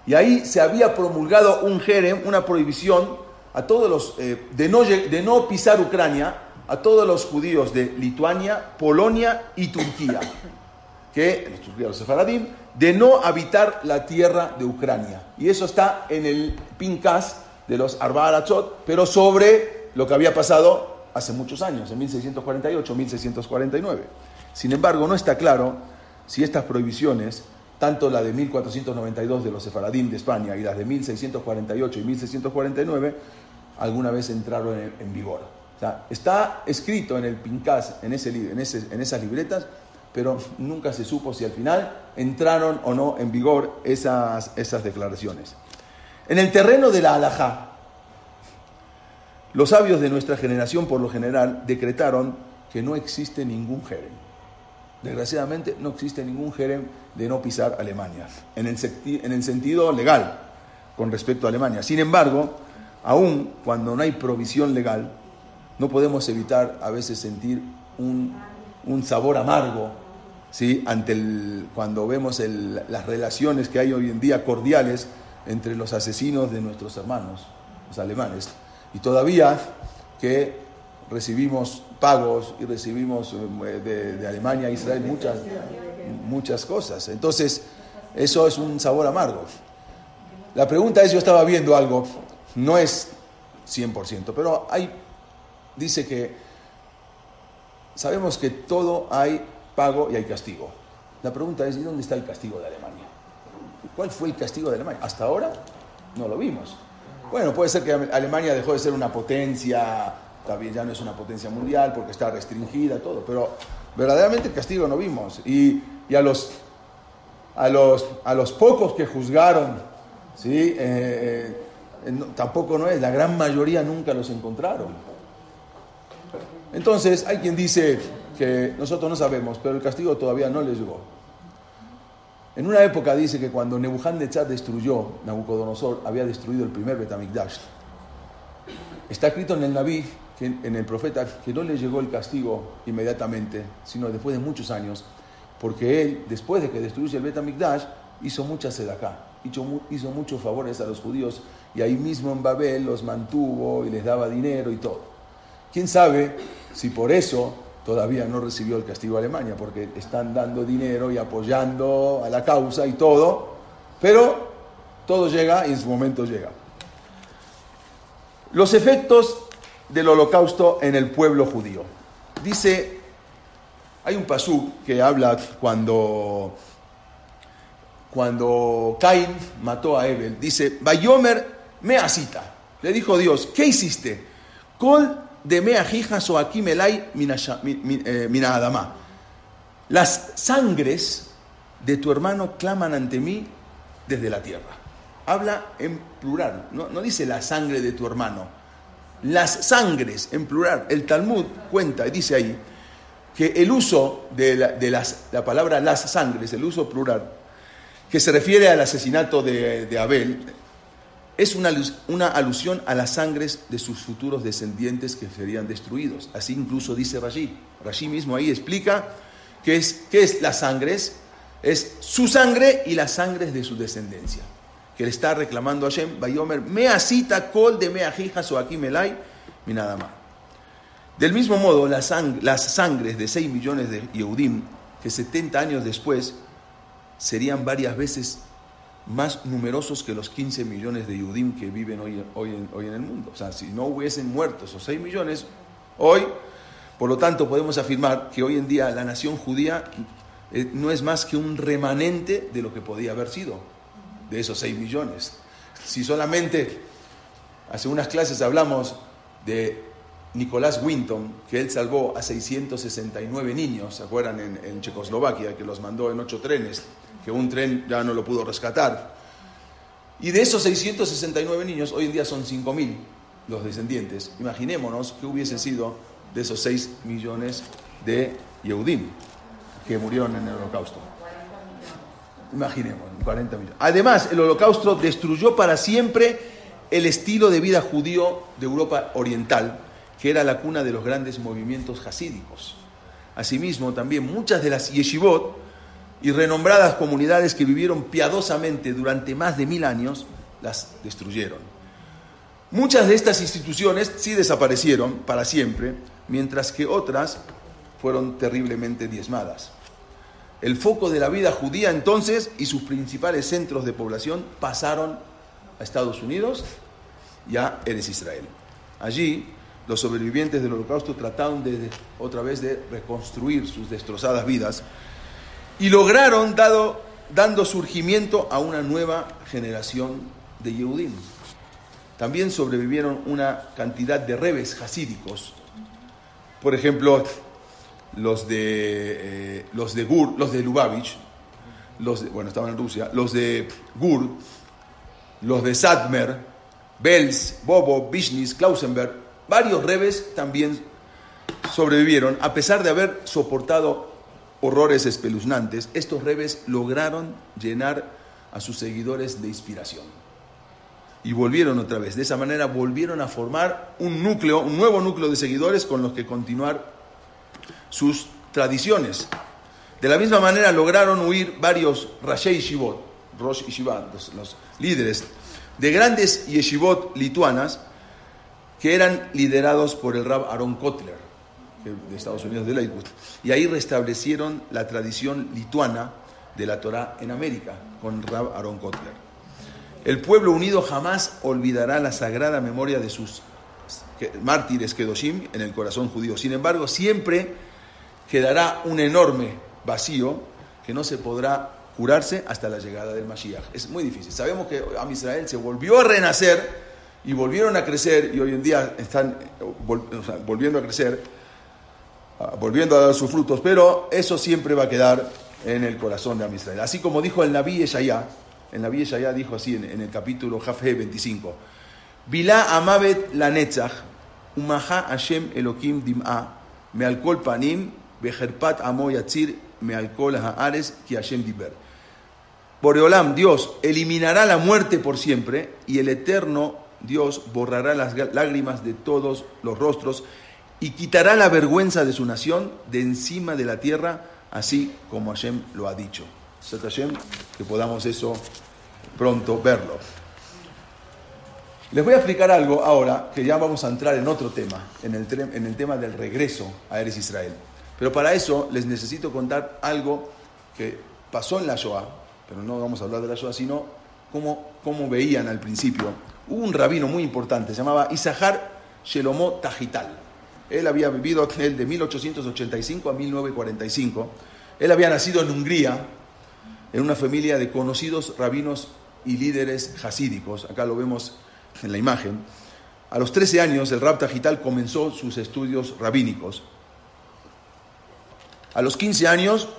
Y ahí se había promulgado un jerem, una prohibición a todos los, eh, de, no, de no pisar Ucrania, a todos los judíos de Lituania, Polonia y Turquía, que, los sefaradim, de no habitar la tierra de Ucrania. Y eso está en el Pincas de los Arba pero sobre lo que había pasado hace muchos años, en 1648, 1649. Sin embargo, no está claro si estas prohibiciones, tanto la de 1492 de los sefaradim de España y las de 1648 y 1649, alguna vez entraron en, vigor. Está escrito en el Pincas, en, ese, en, en esas libretas, pero nunca se supo si al final entraron o no en vigor esas, esas declaraciones. En el terreno de la alajá, los sabios de nuestra generación, por lo general, decretaron que no existe ningún jerem. Desgraciadamente, no existe ningún jerem de no pisar Alemania, en el, en el sentido legal con respecto a Alemania. Sin embargo, aún cuando no hay provisión legal, no podemos evitar a veces sentir un, sabor amargo ¿sí? ante el, cuando vemos las relaciones que hay hoy en día cordiales entre los asesinos de nuestros hermanos, los alemanes. Y todavía que recibimos pagos y recibimos eh, de, Alemania a Israel muchas, muchas cosas. Entonces, eso es un sabor amargo. La pregunta es, yo estaba viendo algo no es 100%, pero hay, dice que sabemos que todo hay pago y hay castigo. La pregunta es, ¿y dónde está el castigo de Alemania? ¿Cuál fue el castigo de Alemania? Hasta ahora no lo vimos. Bueno, puede ser que Alemania dejó de ser una potencia, también ya no es una potencia mundial porque está restringida, todo, pero verdaderamente el castigo no vimos. Y, a, los, a, los, a los pocos que juzgaron, ¿sí? Eh, eh, tampoco no es, la gran mayoría nunca los encontraron. Entonces, hay quien dice que nosotros no sabemos, pero el castigo todavía no les llegó. En una época dice que cuando Nebuchadnezzar destruyó, Nabucodonosor había destruido el primer Betamigdash. Está escrito en el Naví, en el profeta, que no le llegó el castigo inmediatamente, sino después de muchos años, porque él, después de que destruyó el Betamigdash, hizo mucha sedacá, hizo, hizo muchos favores a los judíos y ahí mismo en Babel los mantuvo y les daba dinero y todo. ¿Quién sabe si por eso todavía no recibió el castigo a Alemania? Porque están dando dinero y apoyando a la causa y todo, pero todo llega y en su momento llega. Los efectos del holocausto en el pueblo judío. Dice, hay un pasú que habla cuando, cuando Cain mató a Ebel. Dice, Bayomer Mea cita. Le dijo Dios, ¿qué hiciste? Col de mea jijas o aquí melai mina eh. Las sangres de tu hermano claman ante mí desde la tierra. Habla en plural, no, no dice la sangre de tu hermano. Las sangres en plural. El Talmud cuenta y dice ahí que el uso de, la, palabra las sangres, el uso plural, que se refiere al asesinato de, Abel, es una, una, alusión a las sangres de sus futuros descendientes que serían destruidos. Así incluso dice Rashi. Rashi mismo ahí explica qué es, qué es las sangres. Es su sangre y las sangres de su descendencia. Que le está reclamando a Hashem, Bayomer, mea cita col de mea o aquí melay, mi nada más. Del mismo modo, las, sangres de 6 millones de Yehudim, que 70 años después serían varias veces más numerosos que los 15 millones de Yehudim que viven hoy, hoy, en, hoy en el mundo. O sea, si no hubiesen muerto esos 6 millones, hoy, por lo tanto, podemos afirmar que hoy en día la nación judía eh, no es más que un remanente de lo que podía haber sido, de esos 6 millones. Si solamente hace unas clases hablamos de Nicolás Winton, que él salvó a 669 niños, ¿se acuerdan? En, Checoslovaquia, que los mandó en ocho trenes, que un tren ya no lo pudo rescatar. Y de esos 669 niños, hoy en día son 5.000 los descendientes. Imaginémonos que hubiese sido de esos 6 millones de Yehudim que murieron en el holocausto. Imaginemos, 40 millones. Además, el holocausto destruyó para siempre el estilo de vida judío de Europa Oriental, que era la cuna de los grandes movimientos hasídicos. Asimismo, también muchas de las yeshivot y renombradas comunidades que vivieron piadosamente durante más de mil años, las destruyeron. Muchas de estas instituciones sí desaparecieron para siempre, mientras que otras fueron terriblemente diezmadas. El foco de la vida judía entonces y sus principales centros de población pasaron a Estados Unidos y a Eres Israel. Allí los sobrevivientes del holocausto trataron de, otra vez de reconstruir sus destrozadas vidas y lograron dando surgimiento a una nueva generación de Yehudim. También sobrevivieron una cantidad de rebes hasídicos. Por ejemplo, los de, eh, los de Gur, los de Lubavitch, los bueno, estaban en Rusia, los de Gur, los de Sadmer, Bels, Bobo, Vishnis, Klausenberg, Varios rebes también sobrevivieron, a pesar de haber soportado horrores espeluznantes, estos rebes lograron llenar a sus seguidores de inspiración. Y volvieron otra vez. De esa manera volvieron a formar un núcleo, un nuevo núcleo de seguidores con los que continuar sus tradiciones. De la misma manera lograron huir varios Rashei Shivot, Rosh y los, los líderes de grandes yeshivot lituanas, que eran liderados por el rab Aaron Kotler, de Estados Unidos de Lakewood. Y ahí restablecieron la tradición lituana de la Torah en América, con rab Aaron Kotler. El pueblo unido jamás olvidará la sagrada memoria de sus mártires Kedoshim en el corazón judío. Sin embargo, siempre quedará un enorme vacío que no se podrá curarse hasta la llegada del Mashiach. Es muy difícil. Sabemos que Israel se volvió a renacer y volvieron a crecer y hoy en día están volviendo a crecer, volviendo a dar sus frutos, pero eso siempre va a quedar en el corazón de Amisrael. Así como dijo el Naví Eshayá, el Naví Eshayá dijo así en, el capítulo Jafé 25, Vilá amavet la netzach, umaha Hashem Elohim dim'a, panim, bejerpat amo haares, ki Hashem diber. Boreolam, Dios, eliminará la muerte por siempre y el eterno Dios borrará las lágrimas de todos los rostros y quitará la vergüenza de su nación de encima de la tierra, así como Hashem lo ha dicho. Hashem, que podamos eso pronto verlo. Les voy a explicar algo ahora, que ya vamos a entrar en otro tema, en el, tema del regreso a Eres Israel. Pero para eso les necesito contar algo que pasó en la Shoah, pero no vamos a hablar de la Shoah, sino cómo, cómo veían al principio Hubo un rabino muy importante, se llamaba Isahar Shelomo Tajital. Él había vivido él de 1885 a 1945. Él había nacido en Hungría, en una familia de conocidos rabinos y líderes hasídicos. Acá lo vemos en la imagen. A los 13 años, el Rab Tajital comenzó sus estudios rabínicos. A los 15 años,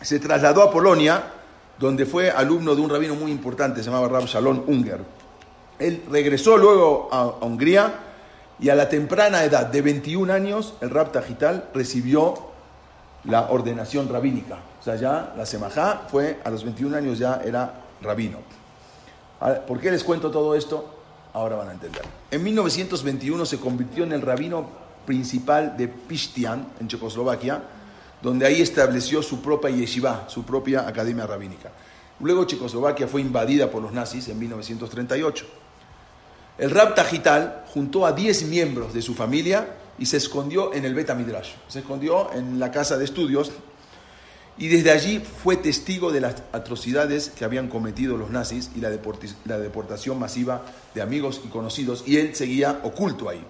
se trasladó a Polonia, donde fue alumno de un rabino muy importante, se llamaba Rab Shalom Unger. Él regresó luego a, Hungría y a la temprana edad de 21 años, el Rab Tajital recibió la ordenación rabínica. O sea, ya la Semajá fue, a los 21 años ya era rabino. ¿Por qué les cuento todo esto? Ahora van a entender. En 1921 se convirtió en el rabino principal de Pistian, en Checoslovaquia, donde ahí estableció su propia yeshiva, su propia academia rabínica. Luego Checoslovaquia fue invadida por los nazis en 1938. El Rab Tajital juntó a 10 miembros de su familia y se escondió en el Beta Midrash. Se escondió en la casa de estudios y desde allí fue testigo de las atrocidades que habían cometido los nazis y la, deportación masiva de amigos y conocidos, y él seguía oculto ahí.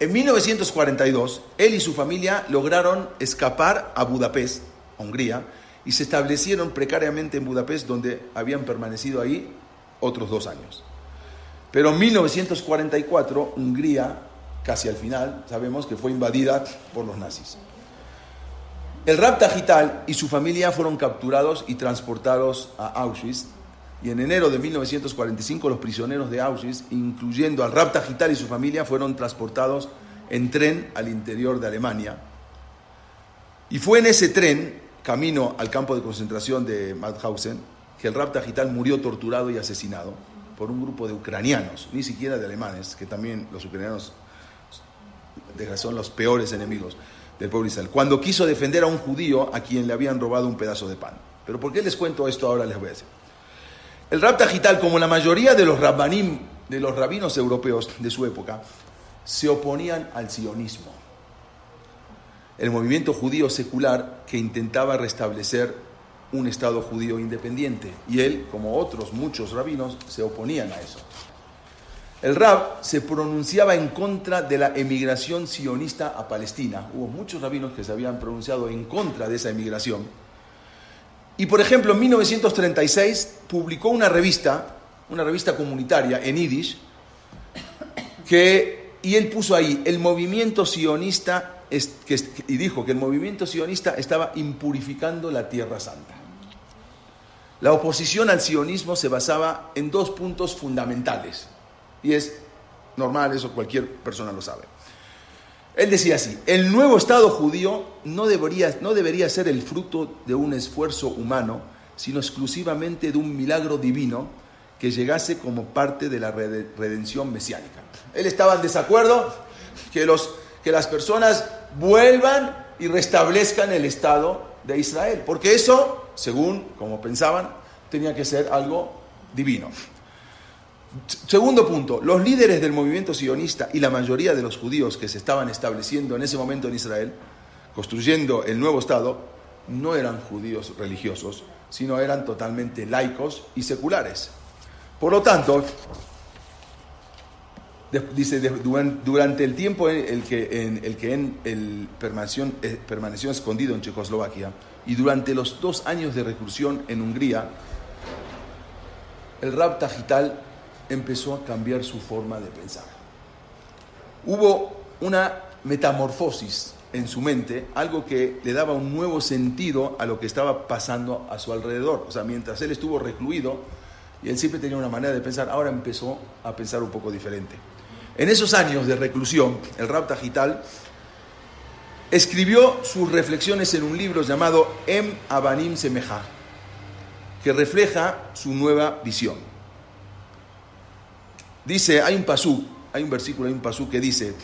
En 1942, él y su familia lograron escapar a Budapest, Hungría, y se establecieron precariamente en Budapest, donde habían permanecido ahí otros dos años. Pero en 1944, Hungría, casi al final, sabemos que fue invadida por los nazis. El Rab y su familia fueron capturados y transportados a Auschwitz. Y en enero de 1945 los prisioneros de Auschwitz, incluyendo al Rab Tajital y su familia, fueron transportados en tren al interior de Alemania. Y fue en ese tren, camino al campo de concentración de Mauthausen, que el Rab Tajital murió torturado y asesinado por un grupo de ucranianos, ni siquiera de alemanes, que también los ucranianos son los peores enemigos del pueblo Israel, cuando quiso defender a un judío a quien le habían robado un pedazo de pan. Pero ¿por qué les cuento esto ahora? Les voy a decir. El Rab Tajital, como la mayoría de los rabbanim, de los rabinos europeos de su época, se oponían al sionismo, el movimiento judío secular que intentaba restablecer un Estado judío independiente. Y él, como otros muchos rabinos, se oponían a eso. El Rab se pronunciaba en contra de la emigración sionista a Palestina. Hubo muchos rabinos que se habían pronunciado en contra de esa emigración. Y por ejemplo, en 1936 publicó una revista, una revista comunitaria en Yiddish, que, y él puso ahí, el movimiento sionista, y dijo que el movimiento sionista estaba impurificando la Tierra Santa. La oposición al sionismo se basaba en dos puntos fundamentales. Y es normal, eso cualquier persona lo sabe. Él decía así, el nuevo Estado judío no debería, no debería ser el fruto de un esfuerzo humano, sino exclusivamente de un milagro divino que llegase como parte de la redención mesiánica. Él estaba en desacuerdo que, los, que las personas vuelvan y restablezcan el Estado de Israel, porque eso, según como pensaban, tenía que ser algo divino. Segundo punto, los líderes del movimiento sionista y la mayoría de los judíos que se estaban estableciendo en ese momento en Israel, construyendo el nuevo Estado, no eran judíos religiosos, sino eran totalmente laicos y seculares. Por lo tanto, dice, durante el tiempo en el que, en el que él permaneció, eh, permaneció escondido en Checoslovaquia y durante los dos años de reclusión en Hungría, el Rab Tajital empezó a cambiar su forma de pensar. Hubo una metamorfosis en su mente, algo que le daba un nuevo sentido a lo que estaba pasando a su alrededor. O sea, mientras él estuvo recluido y él siempre tenía una manera de pensar, ahora empezó a pensar un poco diferente. En esos años de reclusión, el Rab Tajital escribió sus reflexiones en un libro llamado Em Abanim Semeja, que refleja su nueva visión. Dice, hay un pasú, hay un versículo, hay un pasú que dice,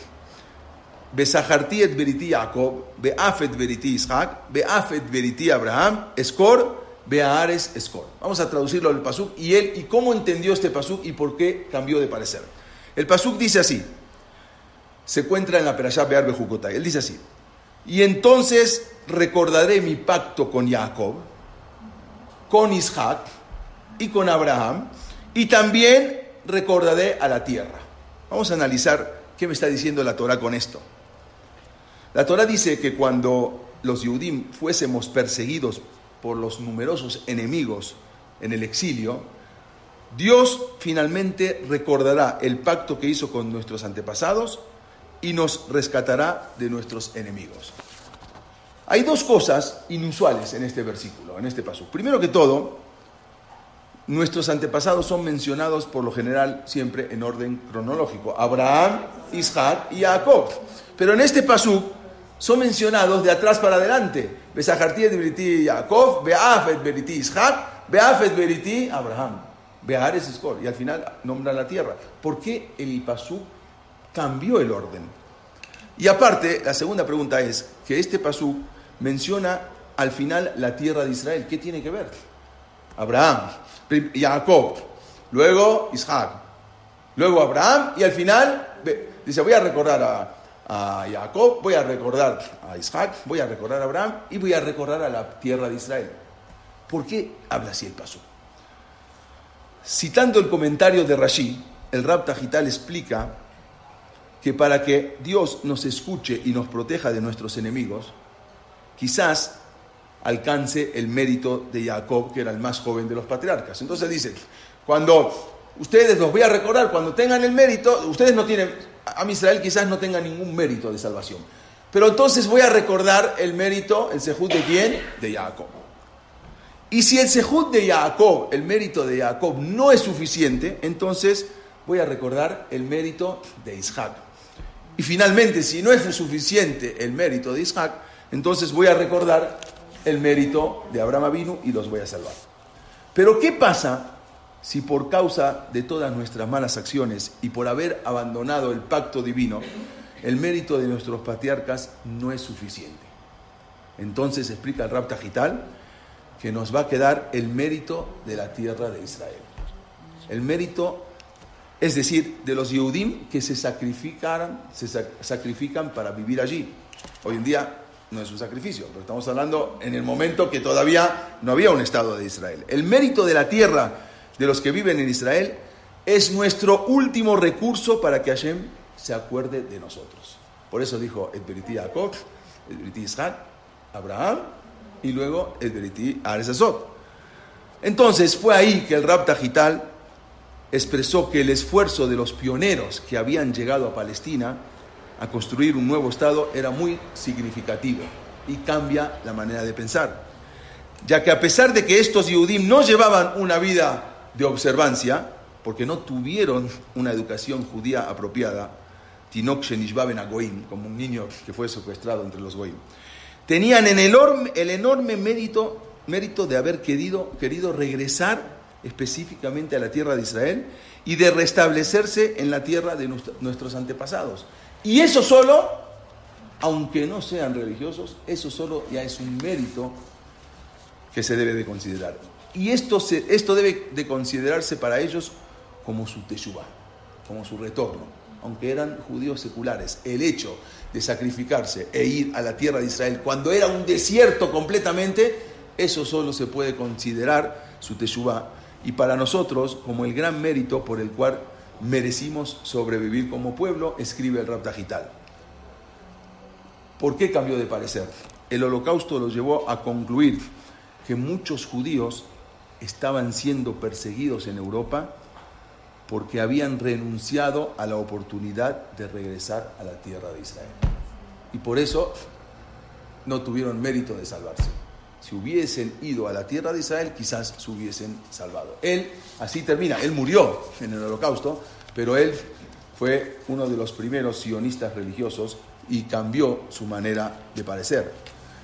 et veriti Jacob, Beafet veriti Isaac, Beafet veriti Abraham, Escor, Beares Escor. Vamos a traducirlo al pasuk y él y cómo entendió este pasuk y por qué cambió de parecer. El pasuk dice así, se encuentra en la Perashá Bear Bejukotai. Él dice así, y entonces recordaré mi pacto con Jacob, con Isaac y con Abraham, y también recordaré a la tierra. Vamos a analizar qué me está diciendo la Torah con esto. La Torah dice que cuando los Yudim fuésemos perseguidos por los numerosos enemigos en el exilio, Dios finalmente recordará el pacto que hizo con nuestros antepasados y nos rescatará de nuestros enemigos. Hay dos cosas inusuales en este versículo, en este paso. Primero que todo, nuestros antepasados son mencionados por lo general siempre en orden cronológico. Abraham, Isaac y Jacob. Pero en este pasú son mencionados de atrás para adelante. Besajarti beriti Jacob, Beafet beriti Ishak, Beafet beriti Abraham. Beares Escor. Y al final nombra la tierra. ¿Por qué el pasú cambió el orden? Y aparte, la segunda pregunta es que este pasú menciona al final la tierra de Israel. ¿Qué tiene que ver? Abraham, Jacob, luego Isaac, luego Abraham y al final dice, voy a recordar a, Jacob, voy a recordar a Isaac, voy a recordar a Abraham y voy a recordar a la tierra de Israel. ¿Por qué habla así el paso? Citando el comentario de Rashi, el Rab Tajital explica que para que Dios nos escuche y nos proteja de nuestros enemigos, quizás alcance el mérito de Jacob, que era el más joven de los patriarcas. Entonces dice, cuando ustedes los voy a recordar, cuando tengan el mérito, ustedes no tienen, a Israel quizás no tenga ningún mérito de salvación. Pero entonces voy a recordar el mérito, el sejud de quién? De Jacob. Y si el sejud de Jacob, el mérito de Jacob no es suficiente, entonces voy a recordar el mérito de Isaac. Y finalmente, si no es suficiente el mérito de Isaac, entonces voy a recordar el mérito de Abraham Avinu y los voy a salvar. Pero ¿qué pasa si por causa de todas nuestras malas acciones y por haber abandonado el pacto divino, el mérito de nuestros patriarcas no es suficiente? Entonces explica el Rab que nos va a quedar el mérito de la tierra de Israel. El mérito, es decir, de los Yehudim que se sacrifican, se sacrifican para vivir allí. Hoy en día no es un sacrificio, pero estamos hablando en el momento que todavía no había un Estado de Israel. El mérito de la tierra de los que viven en Israel es nuestro último recurso para que Hashem se acuerde de nosotros. Por eso dijo el Beriti Jacob, el Beriti Isaac, Abraham y luego el Beriti Aresazot. Entonces fue ahí que el Rab Tajital expresó que el esfuerzo de los pioneros que habían llegado a Palestina a construir un nuevo Estado era muy significativo y cambia la manera de pensar. Ya que a pesar de que estos Yehudim no llevaban una vida de observancia, porque no tuvieron una educación judía apropiada, Tinok Goim, como un niño que fue secuestrado entre los Goim, tenían el enorme, el enorme mérito, mérito de haber querido, querido regresar específicamente a la tierra de Israel y de restablecerse en la tierra de nuestros antepasados. Y eso solo, aunque no sean religiosos, eso solo ya es un mérito que se debe de considerar. Y esto, se, esto debe de considerarse para ellos como su teshuvah, como su retorno. Aunque eran judíos seculares, el hecho de sacrificarse e ir a la tierra de Israel cuando era un desierto completamente, eso solo se puede considerar su teshuvah. Y para nosotros, como el gran mérito por el cual merecimos sobrevivir como pueblo, escribe el Rabdajital. ¿Por qué cambió de parecer? El holocausto los llevó a concluir que muchos judíos estaban siendo perseguidos en Europa porque habían renunciado a la oportunidad de regresar a la tierra de Israel. Y por eso no tuvieron mérito de salvarse. Si hubiesen ido a la tierra de Israel, quizás se hubiesen salvado. Él, así termina, él murió en el holocausto, pero él fue uno de los primeros sionistas religiosos y cambió su manera de parecer.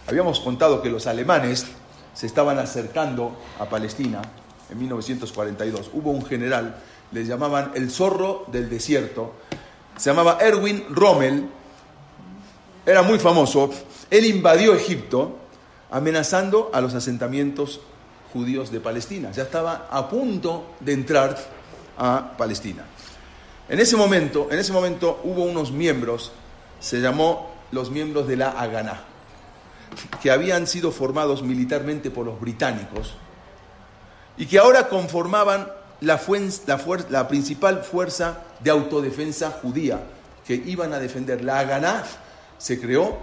Habíamos contado que los alemanes se estaban acercando a Palestina en 1942. Hubo un general, le llamaban el zorro del desierto, se llamaba Erwin Rommel, era muy famoso, él invadió Egipto amenazando a los asentamientos judíos de Palestina. Ya estaba a punto de entrar a Palestina. En ese momento, en ese momento hubo unos miembros, se llamó los miembros de la Haganá, que habían sido formados militarmente por los británicos y que ahora conformaban la, la principal fuerza de autodefensa judía que iban a defender. La Haganá se creó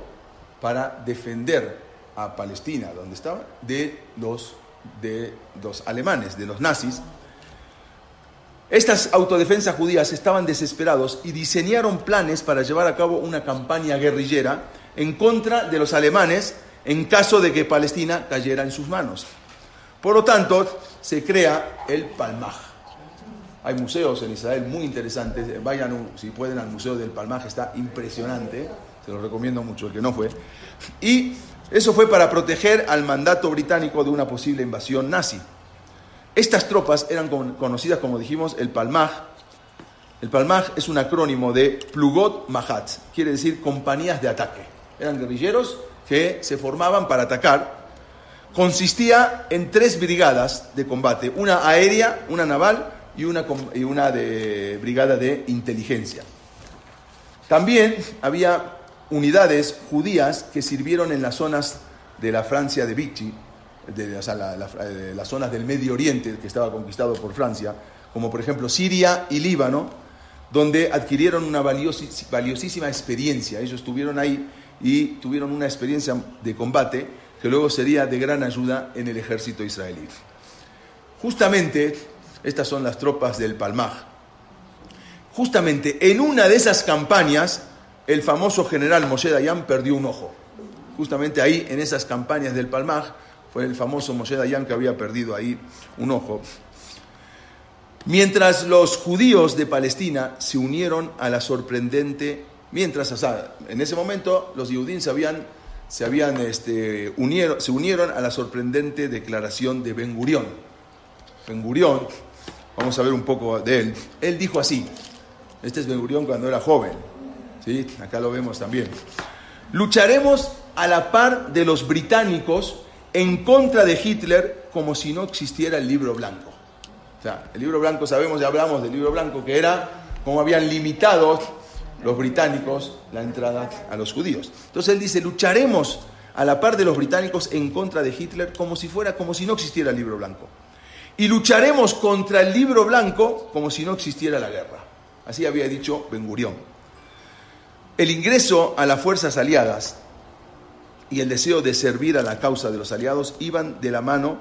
para defender a Palestina, donde estaba, de los, de los alemanes, de los nazis. Estas autodefensas judías estaban desesperados y diseñaron planes para llevar a cabo una campaña guerrillera en contra de los alemanes en caso de que Palestina cayera en sus manos. Por lo tanto, se crea el Palmaj. Hay museos en Israel muy interesantes. Vayan, si pueden, al Museo del Palmaj, está impresionante. se lo recomiendo mucho, el que no fue. Y eso fue para proteger al mandato británico de una posible invasión nazi. Estas tropas eran conocidas, como dijimos, el Palmaj. El Palmaj es un acrónimo de Plugot Mahat, quiere decir compañías de ataque. Eran guerrilleros que se formaban para atacar. Consistía en tres brigadas de combate, una aérea, una naval y una, y una de brigada de inteligencia. También había unidades judías que sirvieron en las zonas de la Francia de Vichy, de, eh, las zonas del Medio Oriente que estaba conquistado por Francia, como por ejemplo Siria y Líbano, donde adquirieron una valiosísima experiencia. Ellos estuvieron ahí y tuvieron una experiencia de combate que luego sería de gran ayuda en el ejército israelí. Justamente, estas son las tropas del Palmaj. Justamente en una de esas campañas, el famoso general Moshe Dayan perdió un ojo. Justamente ahí, en esas campañas del Palmaj, fue el famoso Moshe Dayan que había perdido ahí un ojo. Mientras los judíos de Palestina se unieron a la sorprendente, mientras, en ese momento los judíos se habían, se, habían este, unieron, se unieron a la sorprendente declaración de Ben Gurión. Ben Gurión, vamos a ver un poco de él, él dijo así, este es Ben Gurión cuando era joven, ¿sí? acá lo vemos también, lucharemos a la par de los británicos en contra de Hitler como si no existiera el libro blanco. O sea, el libro blanco, sabemos, ya hablamos del libro blanco, que era como habían limitado los británicos la entrada a los judíos. Entonces él dice, lucharemos a la par de los británicos en contra de Hitler como si fuera, como si no existiera el libro blanco. Y lucharemos contra el libro blanco como si no existiera la guerra. Así había dicho Ben Gurión. El ingreso a las fuerzas aliadas y el deseo de servir a la causa de los aliados iban de la mano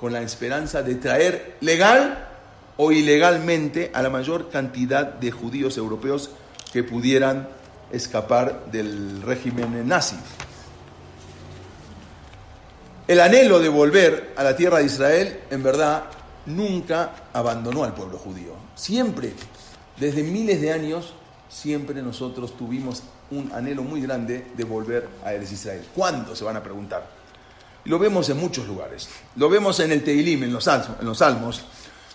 con la esperanza de traer legal o ilegalmente a la mayor cantidad de judíos europeos que pudieran escapar del régimen nazi. El anhelo de volver a la tierra de Israel, en verdad, nunca abandonó al pueblo judío. Siempre, desde miles de años, siempre nosotros tuvimos un anhelo muy grande de volver a Eres Israel. ¿Cuándo? Se van a preguntar. Lo vemos en muchos lugares. Lo vemos en el Teilim, en los salmos, en los salmos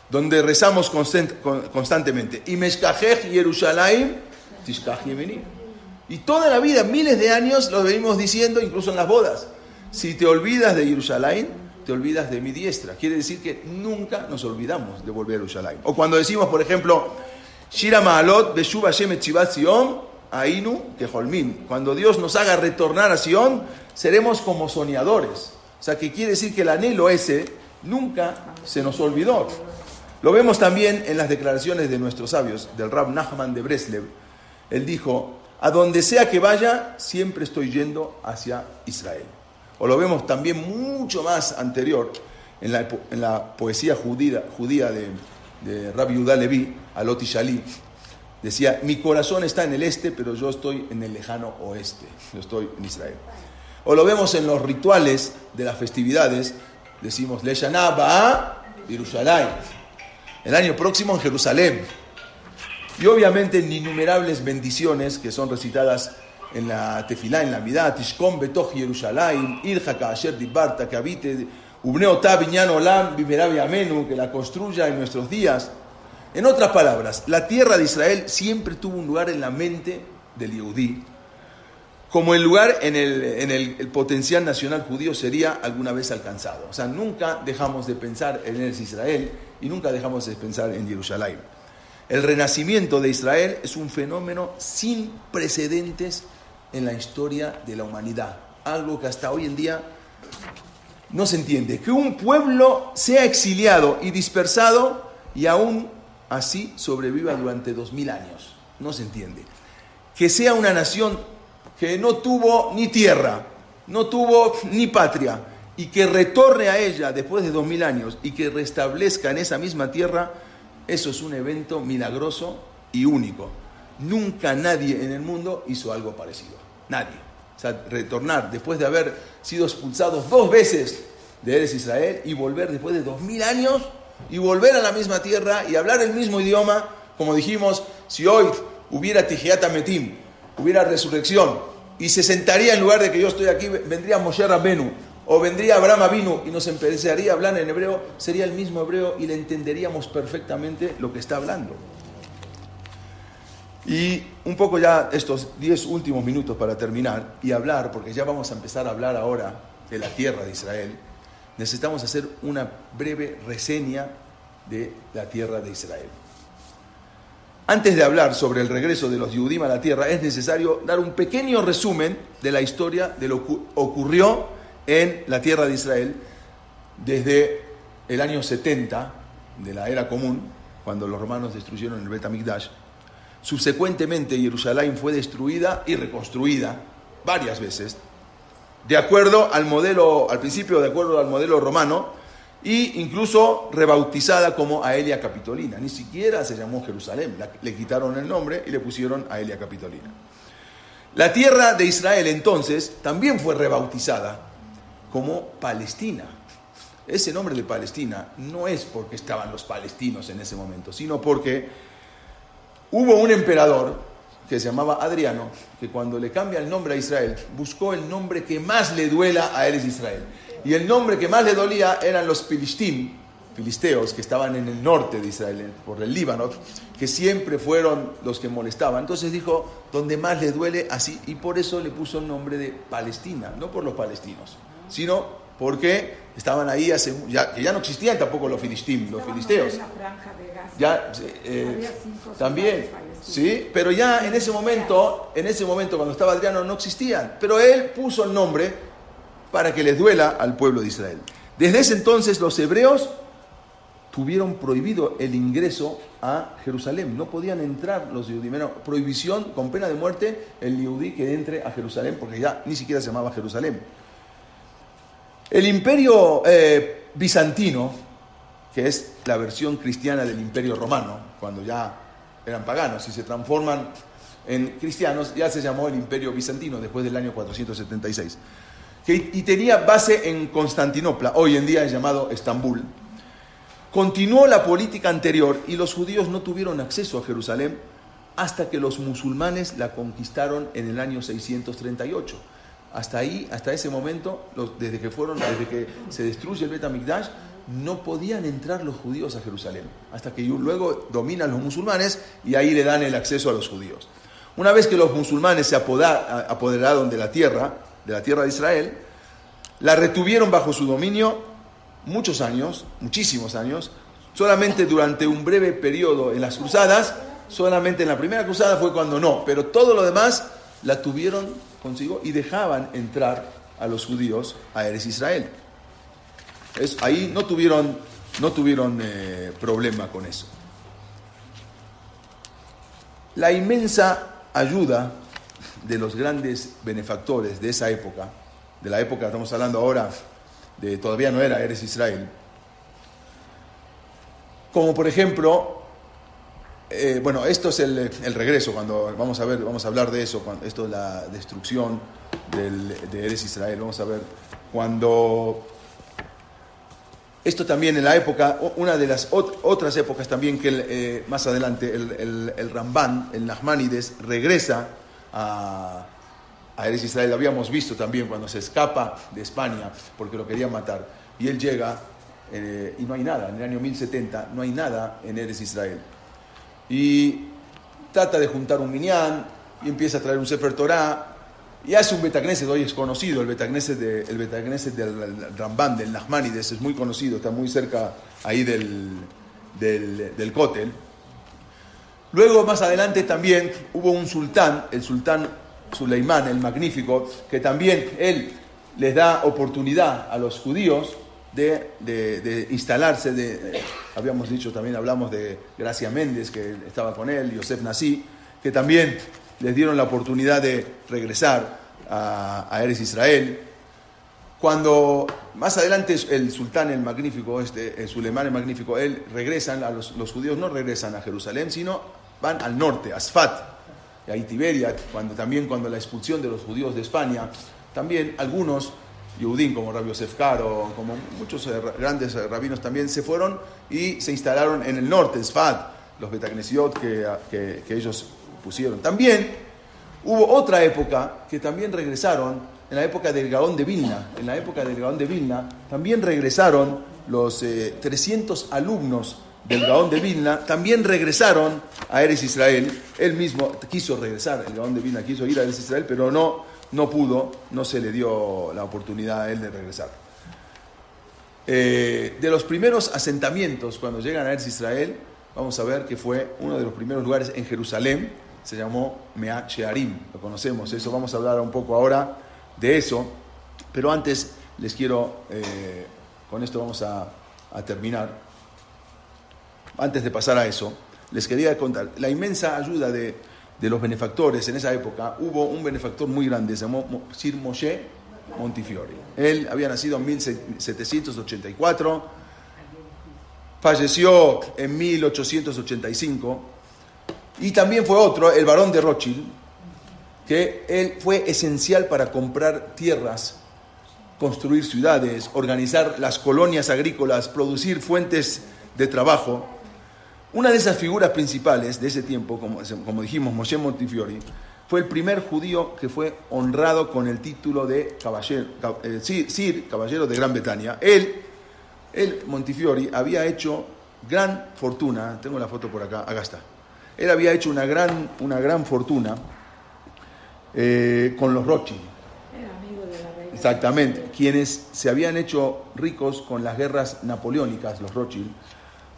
donde rezamos constantemente. Y Y toda la vida, miles de años, lo venimos diciendo, incluso en las bodas. Si te olvidas de Jerusalén, te olvidas de mi diestra. Quiere decir que nunca nos olvidamos de volver a Jerusalén. O cuando decimos, por ejemplo, Shira Maalot, Shemet Sion, Ainu que Holmin. Cuando Dios nos haga retornar a Sion, seremos como soñadores. O sea, que quiere decir que el anhelo ese nunca se nos olvidó. Lo vemos también en las declaraciones de nuestros sabios, del Rab Nachman de Breslev. Él dijo, a donde sea que vaya, siempre estoy yendo hacia Israel. O lo vemos también mucho más anterior en la, poesía judía de, de Rabbi Yudá Levi, Aloti Shali, Decía, mi corazón está en el este, pero yo estoy en el lejano oeste. Yo estoy en Israel. O lo vemos en los rituales de las festividades. Decimos, Le a Jerusalén. El año próximo en Jerusalén. Y obviamente en innumerables bendiciones que son recitadas en la tefilá, en la midá, Tishkom betoch Jerusalén, Irja Kaasher Dibarta, que habite, Olam, que la construya en nuestros días. En otras palabras, la tierra de Israel siempre tuvo un lugar en la mente del Yehudí, como el lugar en el, potencial nacional judío sería alguna vez alcanzado. O sea, nunca dejamos de pensar en el Israel y nunca dejamos de pensar en Jerusalén. El renacimiento de Israel es un fenómeno sin precedentes en la historia de la humanidad, algo que hasta hoy en día no se entiende. Que un pueblo sea exiliado y dispersado y aún así sobreviva durante dos mil años. No se entiende. Que sea una nación que no tuvo ni tierra, no tuvo ni patria, y que retorne a ella después de dos mil años y que restablezca en esa misma tierra, eso es un evento milagroso y único. Nunca nadie en el mundo hizo algo parecido. Nadie. O sea, retornar después de haber sido expulsados dos veces de Eres Israel y volver después de dos mil años y volver a la misma tierra y hablar el mismo idioma, como dijimos, si hoy hubiera Tijiata Metim, hubiera resurrección, y se sentaría en lugar de que yo estoy aquí, vendría Moshe Rabbenu o vendría Abraham Avinu y nos empezaría a hablar en hebreo, sería el mismo hebreo y le entenderíamos perfectamente lo que está hablando. Y un poco ya estos 10 últimos minutos para terminar y hablar, porque ya vamos a empezar a hablar ahora de la tierra de Israel, necesitamos hacer una breve reseña de la tierra de Israel. Antes de hablar sobre el regreso de los Yudim a la tierra, es necesario dar un pequeño resumen de la historia de lo que ocurrió en la tierra de Israel desde el año 70 de la era común, cuando los romanos destruyeron el Bet HaMikdash. Subsecuentemente Jerusalén fue destruida y reconstruida varias veces, de acuerdo al modelo, al principio de acuerdo al modelo romano, e incluso rebautizada como Aelia Capitolina. Ni siquiera se llamó Jerusalén, le quitaron el nombre y le pusieron Aelia Capitolina. La tierra de Israel entonces también fue rebautizada como Palestina. Ese nombre de Palestina no es porque estaban los palestinos en ese momento, sino porque hubo un emperador que se llamaba Adriano, que cuando le cambia el nombre a Israel, buscó el nombre que más le duela a él es Israel. Y el nombre que más le dolía eran los filisteos, que estaban en el norte de Israel, por el Líbano, que siempre fueron los que molestaban. Entonces dijo, donde más le duele, así, y por eso le puso el nombre de Palestina, no por los palestinos sino porque estaban ahí hace, ya, que ya no existían tampoco los filisteos, los filisteos. Ya, eh, también, sí, pero ya en ese momento, en ese momento cuando estaba Adriano no existían, pero él puso el nombre para que les duela al pueblo de Israel. Desde ese entonces los hebreos tuvieron prohibido el ingreso a Jerusalén. No podían entrar los judíos. prohibición con pena de muerte el judí que entre a Jerusalén, porque ya ni siquiera se llamaba Jerusalén. El imperio eh, bizantino, que es la versión cristiana del imperio romano, cuando ya eran paganos y se transforman en cristianos, ya se llamó el imperio bizantino después del año 476. y tenía base en Constantinopla, hoy en día es llamado Estambul. Continuó la política anterior y los judíos no tuvieron acceso a Jerusalén hasta que los musulmanes la conquistaron en el año 638 hasta ahí, hasta ese momento, desde que fueron, desde que se destruye el Betamikdash, no podían entrar los judíos a Jerusalén, hasta que luego dominan los musulmanes y ahí le dan el acceso a los judíos. Una vez que los musulmanes se apoderaron de la tierra, de la tierra de Israel, la retuvieron bajo su dominio muchos años, muchísimos años, solamente durante un breve periodo en las cruzadas, solamente en la primera cruzada fue cuando no, pero todo lo demás la tuvieron consigo y dejaban entrar a los judíos a Eres Israel. Es, ahí no tuvieron, no tuvieron eh, problema con eso. La inmensa ayuda de los grandes benefactores de esa época, de la época, estamos hablando ahora, de todavía no era Eres Israel, como por ejemplo eh, bueno, esto es el, regreso, cuando vamos a ver, vamos a hablar de eso, cuando, esto es la destrucción de Eres Israel, vamos a ver cuando esto también en la época, una de las otras épocas también que eh, más adelante el, el, Ramban, el regresa a, a Eres Israel, lo habíamos visto también cuando se escapa de España porque lo querían matar, y él llega eh, y no hay nada, en el año 1070 no hay nada en Eres Israel y trata de juntar un minyan y empieza a traer un Sefer Torah y hace un Betagneset, hoy es conocido, el Betagneset, de, el del Ramban, del Nachmanides, es muy conocido, está muy cerca ahí del, del, del Kotel. Luego, más adelante, también hubo un sultán, el sultán Suleimán, el magnífico, que también él les da oportunidad a los judíos de, instalarse, de, habíamos dicho también, hablamos de Gracia Méndez, que estaba con él, Yosef Nasí, que también les dieron la oportunidad de regresar a, a Eres Israel. Cuando más adelante el sultán, el magnífico, este, el Sulemán el magnífico, él regresan, los, judíos no regresan a Jerusalén, sino van al norte, a Sfat, y ahí Tiberia, cuando, también cuando la expulsión de los judíos de España, también algunos Yehudim, como Rabbi Yosef como muchos eh, grandes eh, rabinos también, se fueron y se instalaron en el norte, en Sfat, los Betagnesiot que, que, ellos pusieron. También Hubo otra época que también regresaron, en la época del Gaón de Vilna. En la época del Gaón de Vilna también regresaron los 300 eh, alumnos del Gaón de Vilna, también regresaron a Eres Israel. Él mismo quiso regresar, el Gaón de Vilna quiso ir a Eres Israel, pero no, no pudo, no se le dio la oportunidad a él de regresar. Eh, de los primeros asentamientos cuando llegan a Eres Israel, vamos a ver que fue uno de los primeros lugares en Jerusalén, se llamó Mea Shearim, lo conocemos, eso vamos a hablar un poco ahora de eso, pero antes les quiero, eh, con esto vamos a, terminar, antes de pasar a eso, les quería contar la inmensa ayuda de, de los benefactores en esa época, hubo un benefactor muy grande, se llamó Sir Moshe Montifiori. Él había nacido en 1784, falleció en 1885 y también fue otro, el varón de Rothschild, que él fue esencial para comprar tierras, construir ciudades, organizar las colonias agrícolas, producir fuentes de trabajo. Una de esas figuras principales de ese tiempo, como, como dijimos, Moshe Montifiori, fue el primer judío que fue honrado con el título de caballero, eh, Sir, caballero de Gran Bretaña. Él, él, Montifiori, había hecho gran fortuna, tengo la foto por acá, acá está. Él había hecho una gran, una gran fortuna eh, con los Rothschild. Exactamente, quienes se habían hecho ricos con las guerras napoleónicas, los Rothschild,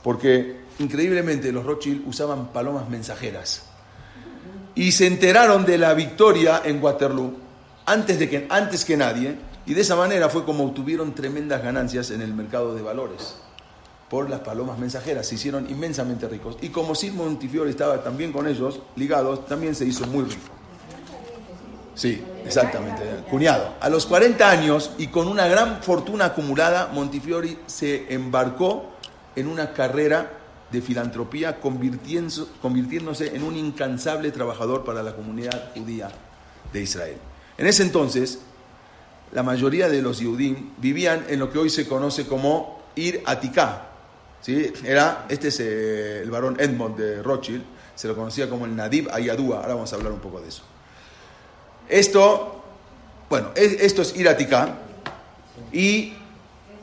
porque increíblemente los Rothschild usaban palomas mensajeras y se enteraron de la victoria en Waterloo antes, de que, antes que nadie, y de esa manera fue como obtuvieron tremendas ganancias en el mercado de valores por las palomas mensajeras, se hicieron inmensamente ricos. Y como Sid Montifiore estaba también con ellos ligados, también se hizo muy rico. Sí, exactamente, cuñado. A los 40 años y con una gran fortuna acumulada, Montifiori se embarcó en una carrera de filantropía, convirtiéndose en un incansable trabajador para la comunidad judía de Israel. En ese entonces, la mayoría de los Yehudim vivían en lo que hoy se conoce como Ir Atika. ¿sí? Era, este es eh, el varón Edmond de Rothschild, se lo conocía como el Nadib Ayadúa. Ahora vamos a hablar un poco de eso. Esto, bueno, esto es Ir Atika. Y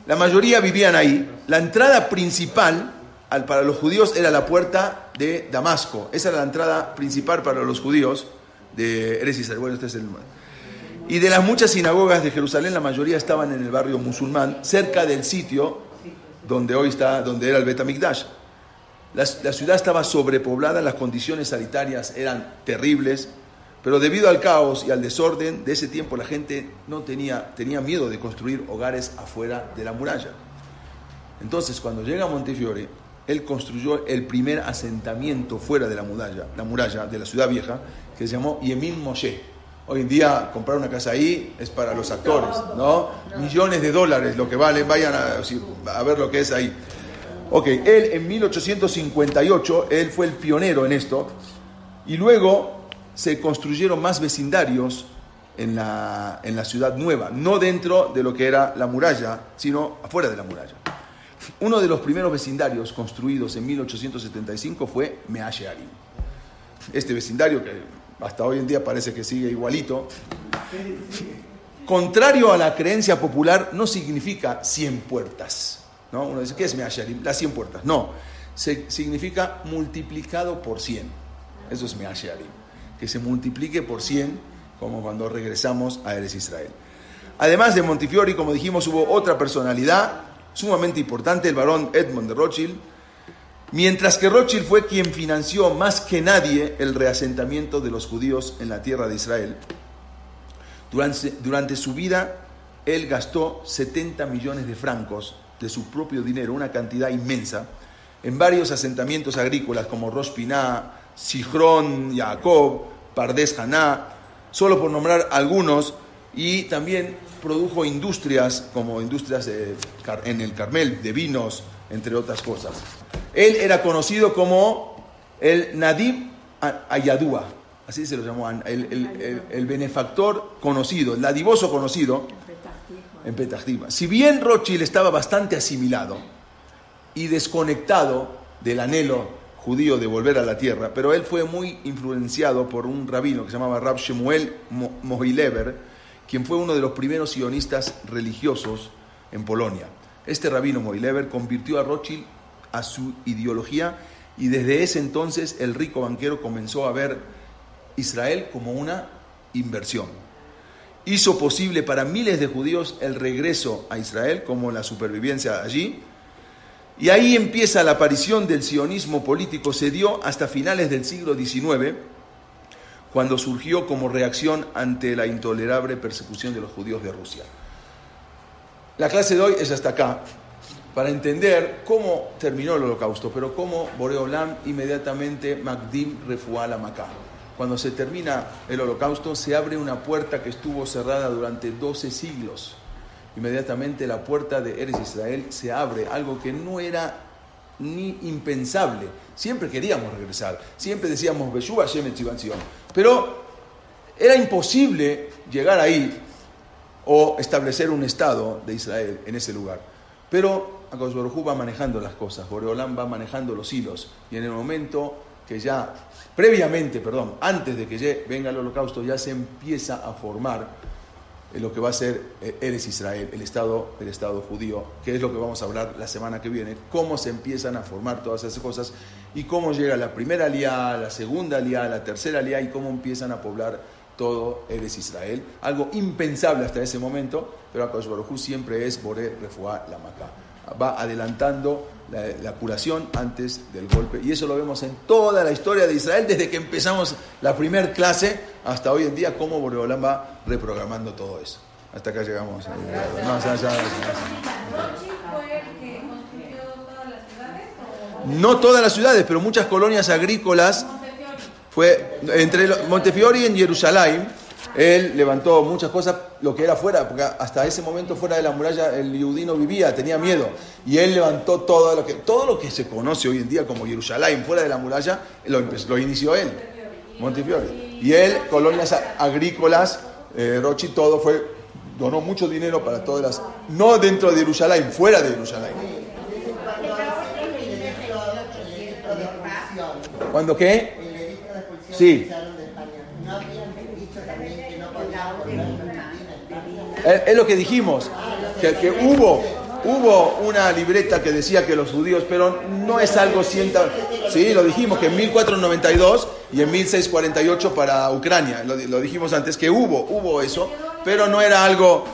la mayoría vivían ahí. La entrada principal para los judíos era la puerta de Damasco. Esa era la entrada principal para los judíos de Eres Israel. Bueno, este es el... Y de las muchas sinagogas de Jerusalén, la mayoría estaban en el barrio musulmán, cerca del sitio donde hoy está, donde era el Betamikdash. La, la ciudad estaba sobrepoblada, las condiciones sanitarias eran terribles, pero debido al caos y al desorden de ese tiempo, la gente no tenía, tenía miedo de construir hogares afuera de la muralla. Entonces, cuando llega a Montefiore, él construyó el primer asentamiento fuera de la muralla, la muralla de la ciudad vieja, que se llamó Yemin Moshe. Hoy en día comprar una casa ahí es para los actores, ¿no? Millones de dólares lo que vale, vayan a, ver lo que es ahí. Ok, él en 1858, él fue el pionero en esto, y luego se construyeron más vecindarios en la, en la ciudad nueva, no dentro de lo que era la muralla, sino afuera de la muralla. Uno de los primeros vecindarios construidos en 1875 fue Meashearim. Este vecindario, que hasta hoy en día parece que sigue igualito, contrario a la creencia popular, no significa 100 puertas. ¿no? Uno dice, ¿qué es Meashearim? Las 100 puertas. No, significa multiplicado por 100. Eso es Meashearim. Que se multiplique por 100, como cuando regresamos a Eres Israel. Además de Montifiori, como dijimos, hubo otra personalidad sumamente importante, el varón Edmond de Rothschild, mientras que Rothschild fue quien financió más que nadie el reasentamiento de los judíos en la tierra de Israel. Durante, durante su vida, él gastó 70 millones de francos de su propio dinero, una cantidad inmensa, en varios asentamientos agrícolas como Rosh Piná, Sijrón, Jacob, Pardes Haná, solo por nombrar algunos, y también produjo industrias como industrias en el Carmel, de vinos, entre otras cosas. Él era conocido como el Nadib Ayadúa, así se lo llamó, el, benefactor conocido, el nadivoso conocido en Petahtiva. Si bien Rothschild estaba bastante asimilado y desconectado del anhelo judío de volver a la tierra, pero él fue muy influenciado por un rabino que se llamaba Rab Shemuel Mohilever, quien fue uno de los primeros sionistas religiosos en Polonia. Este rabino Mohilever convirtió a Rothschild a su ideología y desde ese entonces el rico banquero comenzó a ver Israel como una inversión. Hizo posible para miles de judíos el regreso a Israel como la supervivencia allí y ahí empieza la aparición del sionismo político, se dio hasta finales del siglo XIX, cuando surgió como reacción ante la intolerable persecución de los judíos de Rusia. La clase de hoy es hasta acá, para entender cómo terminó el holocausto, pero cómo Boreolam inmediatamente Magdim refuá la Macá. Cuando se termina el holocausto, se abre una puerta que estuvo cerrada durante 12 siglos inmediatamente la puerta de Eres Israel se abre, algo que no era ni impensable. Siempre queríamos regresar, siempre decíamos Beshuba Shem pero era imposible llegar ahí o establecer un estado de Israel en ese lugar. Pero Akash va manejando las cosas, Boreolam va manejando los hilos y en el momento que ya, previamente, perdón, antes de que venga el holocausto, ya se empieza a formar lo que va a ser eh, Eres Israel, el Estado, el Estado judío, que es lo que vamos a hablar la semana que viene, cómo se empiezan a formar todas esas cosas y cómo llega la primera aliada, la segunda aliada, la tercera aliada y cómo empiezan a poblar todo Eres Israel. Algo impensable hasta ese momento, pero Akash Baruj siempre es Boré Refuá la Macá. Va adelantando la, curación antes del golpe. Y eso lo vemos en toda la historia de Israel, desde que empezamos la primera clase hasta hoy en día, cómo Boreolam va reprogramando todo eso. Hasta acá llegamos. No todas las ciudades, pero muchas colonias agrícolas. Fue entre Montefiori y Jerusalén él levantó muchas cosas, lo que era fuera, porque hasta ese momento fuera de la muralla el judío vivía, tenía miedo. Y él levantó todo lo que, todo lo que se conoce hoy en día como Jerusalén, fuera de la muralla, lo, lo inició él, Montefiore. Y él, colonias agrícolas, eh, Rochi, todo fue, donó mucho dinero para todas las, no dentro de Jerusalén, fuera de Jerusalén. ¿Cuándo qué? Sí. Es, lo que dijimos, que, que, hubo, hubo una libreta que decía que los judíos, pero no es algo sienta. Sí, lo dijimos, que en 1492 y en 1648 para Ucrania, lo, dijimos antes, que hubo, hubo eso, pero no era algo